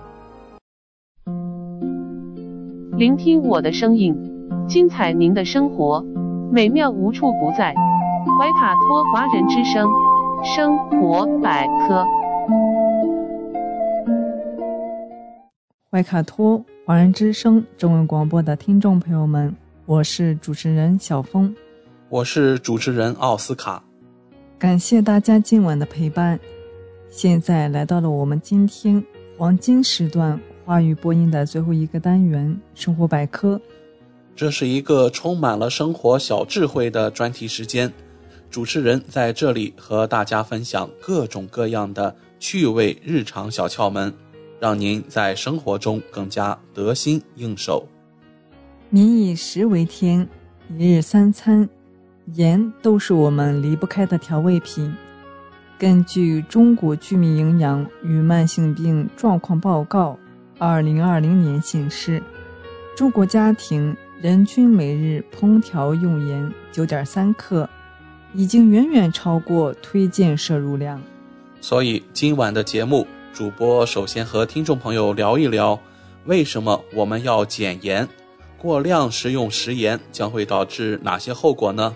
聆听我的声音，精彩您的生活，美妙无处不在。怀卡托华人之声，生活百科。怀卡托华人之声中文广播的听众朋友们，我是主持人小峰，我是主持人奥斯卡。感谢大家今晚的陪伴。现在来到了我们今天黄金时段华语播音的最后一个单元——生活百科。这是一个充满了生活小智慧的专题时间，主持人在这里和大家分享各种各样的趣味日常小窍门。让您在生活中更加得心应手。民以食为天，一日三餐，盐都是我们离不开的调味品。根据《中国居民营养与慢性病状况报告》（二零二零年）显示，中国家庭人均每日烹调用盐九点三克，已经远远超过推荐摄入量。所以今晚的节目。主播首先和听众朋友聊一聊，为什么我们要减盐？过量食用食盐将会导致哪些后果呢？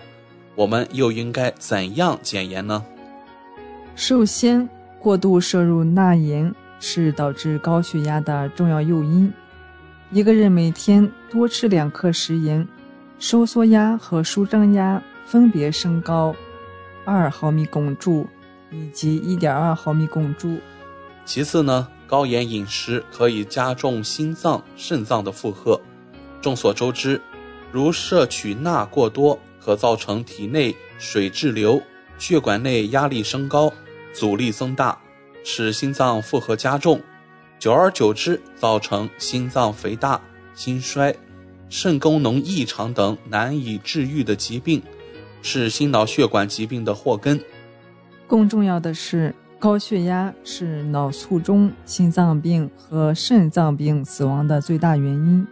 我们又应该怎样减盐呢？首先，过度摄入钠盐是导致高血压的重要诱因。一个人每天多吃两克食盐，收缩压和舒张压分别升高二毫米汞柱以及一点二毫米汞柱。其次呢，高盐饮食可以加重心脏、肾脏的负荷。众所周知，如摄取钠过多，可造成体内水滞留，血管内压力升高，阻力增大，使心脏负荷加重，久而久之造成心脏肥大、心衰、肾功能异常等难以治愈的疾病，是心脑血管疾病的祸根。更重要的是。高血压是脑卒中、心脏病和肾脏病死亡的最大原因。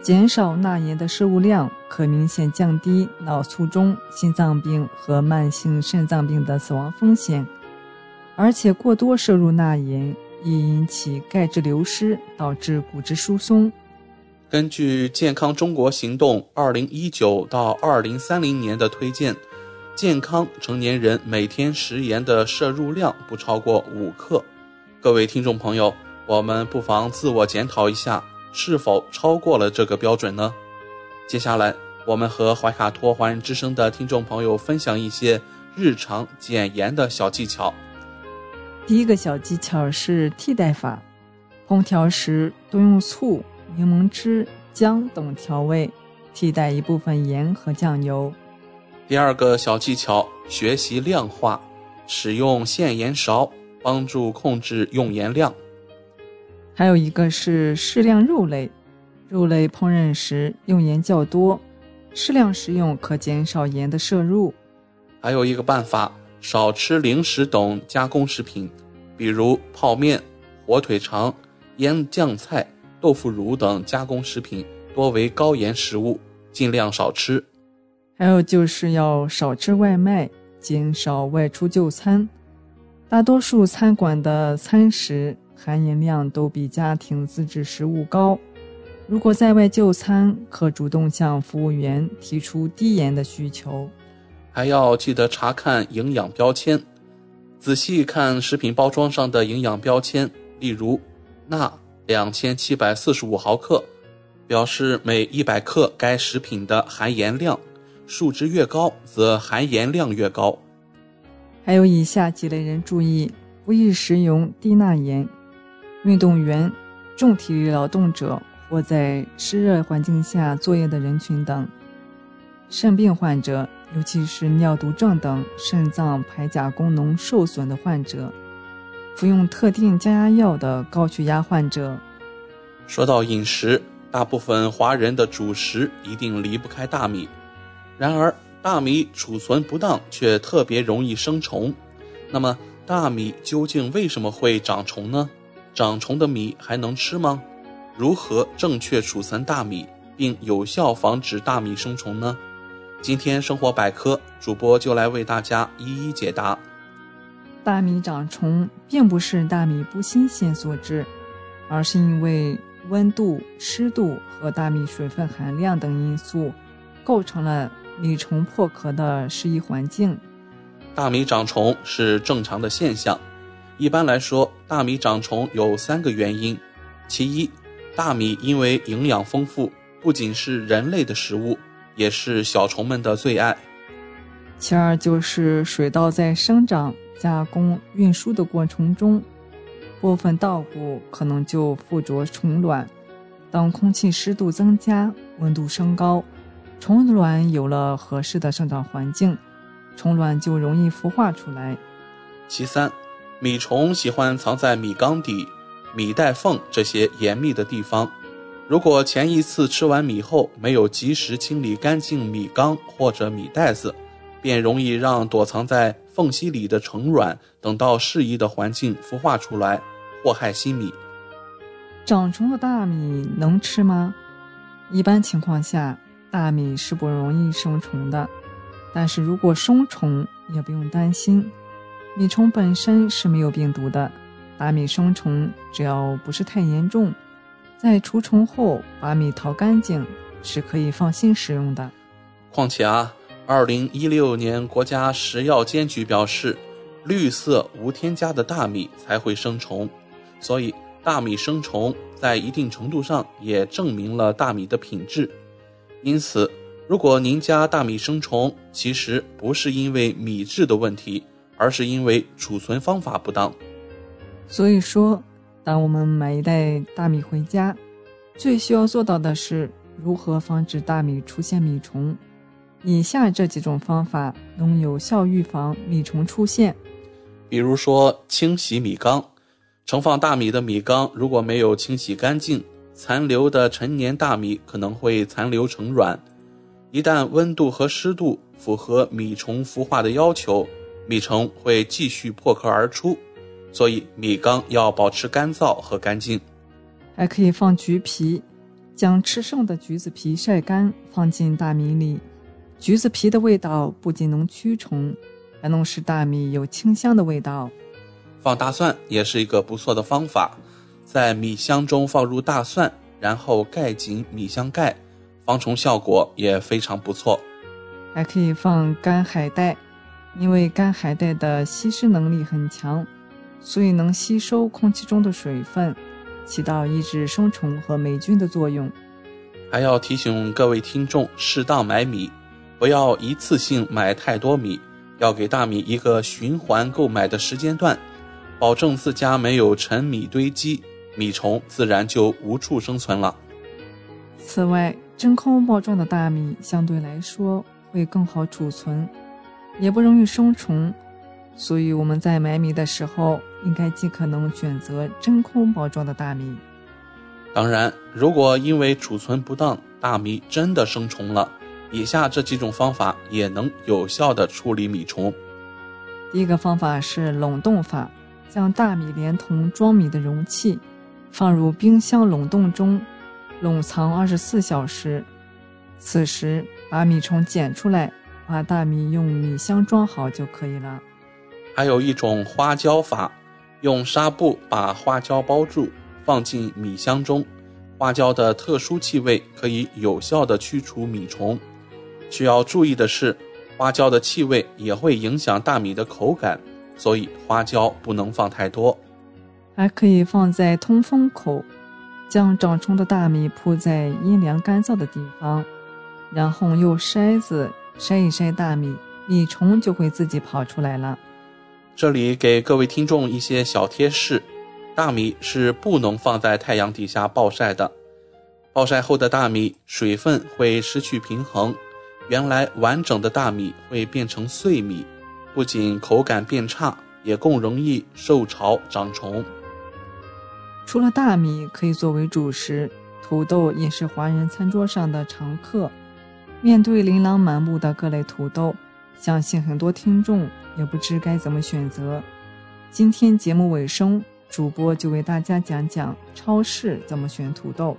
减少钠盐的摄入量，可明显降低脑卒中、心脏病和慢性肾脏病的死亡风险。而且，过多摄入钠盐易引起钙质流失，导致骨质疏松。根据《健康中国行动》二零一九到二零三零年的推荐。健康成年人每天食盐的摄入量不超过五克。各位听众朋友，我们不妨自我检讨一下，是否超过了这个标准呢？接下来，我们和怀卡托华人之声的听众朋友分享一些日常减盐的小技巧。第一个小技巧是替代法，烹调时多用醋、柠檬汁、姜等调味，替代一部分盐和酱油。第二个小技巧，学习量化，使用限盐勺，帮助控制用盐量。还有一个是适量肉类，肉类烹饪时用盐较多，适量食用可减少盐的摄入。还有一个办法，少吃零食等加工食品，比如泡面、火腿肠、腌酱菜、豆腐乳等加工食品，多为高盐食物，尽量少吃。还有就是要少吃外卖，减少外出就餐。大多数餐馆的餐食含盐量都比家庭自制食物高。如果在外就餐，可主动向服务员提出低盐的需求。还要记得查看营养标签，仔细看食品包装上的营养标签，例如钠两千七百四十五毫克，表示每一百克该食品的含盐量。数值越高，则含盐量越高。还有以下几类人注意：不宜食用低钠盐，运动员、重体力劳动者或在湿热环境下作业的人群等；肾病患者，尤其是尿毒症等肾脏排钾功能受损的患者；服用特定降压药的高血压患者。说到饮食，大部分华人的主食一定离不开大米。然而，大米储存不当却特别容易生虫。那么，大米究竟为什么会长虫呢？长虫的米还能吃吗？如何正确储存大米？并有效防止大米生虫呢？今天生活百科主播就来为大家一一解答。大米长虫并不是大米不新鲜所致，而是因为温度、湿度和大米水分含量等因素，构成了米虫破壳的适宜环境。大米长虫是正常的现象。一般来说，大米长虫有三个原因：其一，大米因为营养丰富，不仅是人类的食物。也是小虫们的最爱。其二就是水稻在生长、加工、运输的过程中，部分稻谷可能就附着虫卵。当空气湿度增加、温度升高，虫卵有了合适的生长环境，虫卵就容易孵化出来。其三，米虫喜欢藏在米缸底、米袋缝这些严密的地方。如果前一次吃完米后没有及时清理干净米缸或者米袋子，便容易让躲藏在缝隙里的虫卵等到适宜的环境孵化出来，祸害新米。长虫的大米能吃吗？一般情况下，大米是不容易生虫的。但是如果生虫，也不用担心，米虫本身是没有病毒的，大米生虫只要不是太严重。在除虫后，把米淘干净，是可以放心食用的。况且啊，二零一六年国家食药监局表示，绿色无添加的大米才会生虫，所以大米生虫在一定程度上也证明了大米的品质。因此，如果您家大米生虫，其实不是因为米质的问题，而是因为储存方法不当。所以说。当我们买一袋大米回家，最需要做到的是如何防止大米出现米虫。以下这几种方法能有效预防米虫出现。比如说，清洗米缸。盛放大米的米缸如果没有清洗干净，残留的陈年大米可能会残留成卵。一旦温度和湿度符合米虫孵化的要求，米虫会继续破壳而出。所以米缸要保持干燥和干净，还可以放橘皮，将吃剩的橘子皮晒干，放进大米里。橘子皮的味道不仅能驱虫，还能使大米有清香的味道。放大蒜也是一个不错的方法，在米箱中放入大蒜，然后盖紧米箱盖，防虫效果也非常不错。还可以放干海带，因为干海带的吸湿能力很强。所以能吸收空气中的水分，起到抑制生虫和霉菌的作用。还要提醒各位听众，适当买米，不要一次性买太多米，要给大米一个循环购买的时间段，保证自家没有陈米堆积，米虫自然就无处生存了。此外，真空包装的大米相对来说会更好储存，也不容易生虫。所以我们在买米的时候，应该尽可能选择真空包装的大米。当然，如果因为储存不当，大米真的生虫了，以下这几种方法也能有效的处理米虫。第一个方法是冷冻法，将大米连同装米的容器放入冰箱冷冻中，冷藏二十四小时。此时把米虫捡出来，把大米用米箱装好就可以了。还有一种花椒法，用纱布把花椒包住，放进米箱中。花椒的特殊气味可以有效的驱除米虫。需要注意的是，花椒的气味也会影响大米的口感，所以花椒不能放太多。还可以放在通风口，将长虫的大米铺在阴凉干燥的地方，然后用筛子筛一筛大米，米虫就会自己跑出来了。这里给各位听众一些小贴士：大米是不能放在太阳底下暴晒的，暴晒后的大米水分会失去平衡，原来完整的大米会变成碎米，不仅口感变差，也更容易受潮长虫。除了大米可以作为主食，土豆也是华人餐桌上的常客。面对琳琅满目的各类土豆，相信很多听众。也不知该怎么选择。今天节目尾声，主播就为大家讲讲超市怎么选土豆。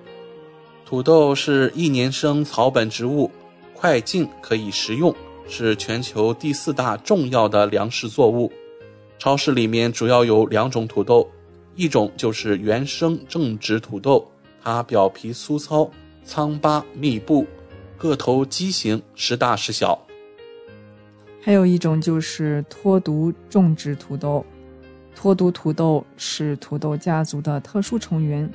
土豆是一年生草本植物，快茎可以食用，是全球第四大重要的粮食作物。超市里面主要有两种土豆，一种就是原生正直土豆，它表皮粗糙，苍疤密布，个头畸形，时大时小。还有一种就是脱毒种植土豆，脱毒土豆是土豆家族的特殊成员，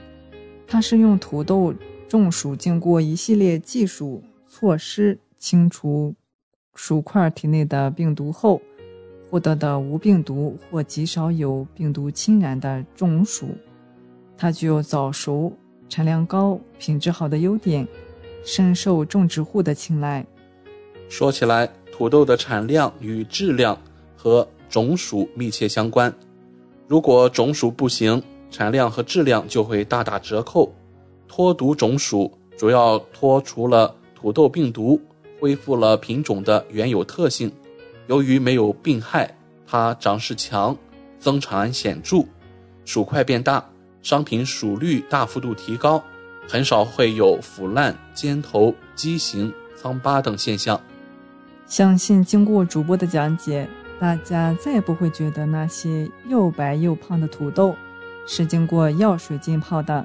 它是用土豆。种薯经过一系列技术措施清除薯块体内的病毒后获得的无病毒或极少有病毒侵染的种薯，它具有早熟、产量高、品质好的优点，深受种植户的青睐。说起来，土豆的产量与质量和种薯密切相关，如果种薯不行，产量和质量就会大打折扣。脱毒种薯主要脱除了土豆病毒，恢复了品种的原有特性。由于没有病害，它长势强，增产显著，薯块变大，商品薯率大幅度提高，很少会有腐烂、尖头、畸形、苍疤等现象。相信经过主播的讲解，大家再也不会觉得那些又白又胖的土豆是经过药水浸泡的。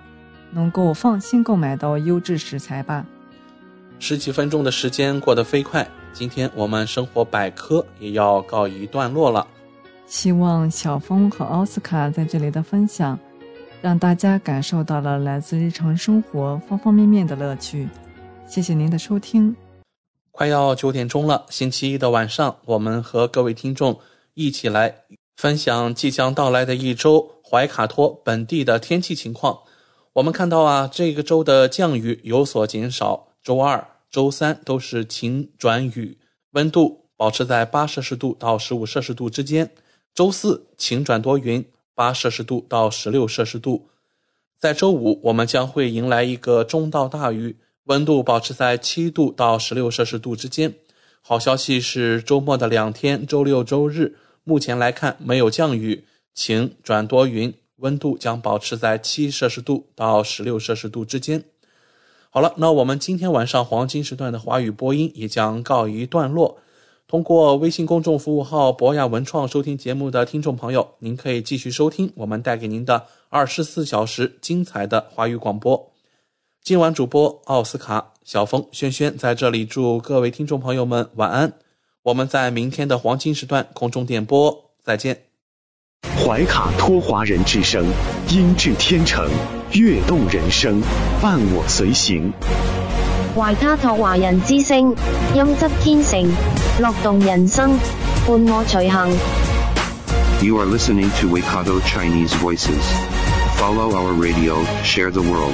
能够放心购买到优质食材吧。十几分钟的时间过得飞快，今天我们生活百科也要告一段落了。希望小峰和奥斯卡在这里的分享，让大家感受到了来自日常生活方方面面的乐趣。谢谢您的收听。快要九点钟了，星期一的晚上，我们和各位听众一起来分享即将到来的一周怀卡托本地的天气情况。我们看到啊，这个周的降雨有所减少，周二、周三都是晴转雨，温度保持在八摄氏度到十五摄氏度之间。周四晴转多云，八摄氏度到十六摄氏度。在周五，我们将会迎来一个中到大雨，温度保持在七度到十六摄氏度之间。好消息是，周末的两天，周六、周日，目前来看没有降雨，晴转多云。温度将保持在七摄氏度到十六摄氏度之间。好了，那我们今天晚上黄金时段的华语播音也将告一段落。通过微信公众服务号“博雅文创”收听节目的听众朋友，您可以继续收听我们带给您的二十四小时精彩的华语广播。今晚主播奥斯卡、小峰、轩轩在这里祝各位听众朋友们晚安。我们在明天的黄金时段空中点播再见。怀卡托华人之声，音质天成，悦动人生，伴我随行。怀卡托华人之声，音质天成，乐动人生，伴我随行。You are listening to Waikato Chinese Voices. Follow our radio, share the world.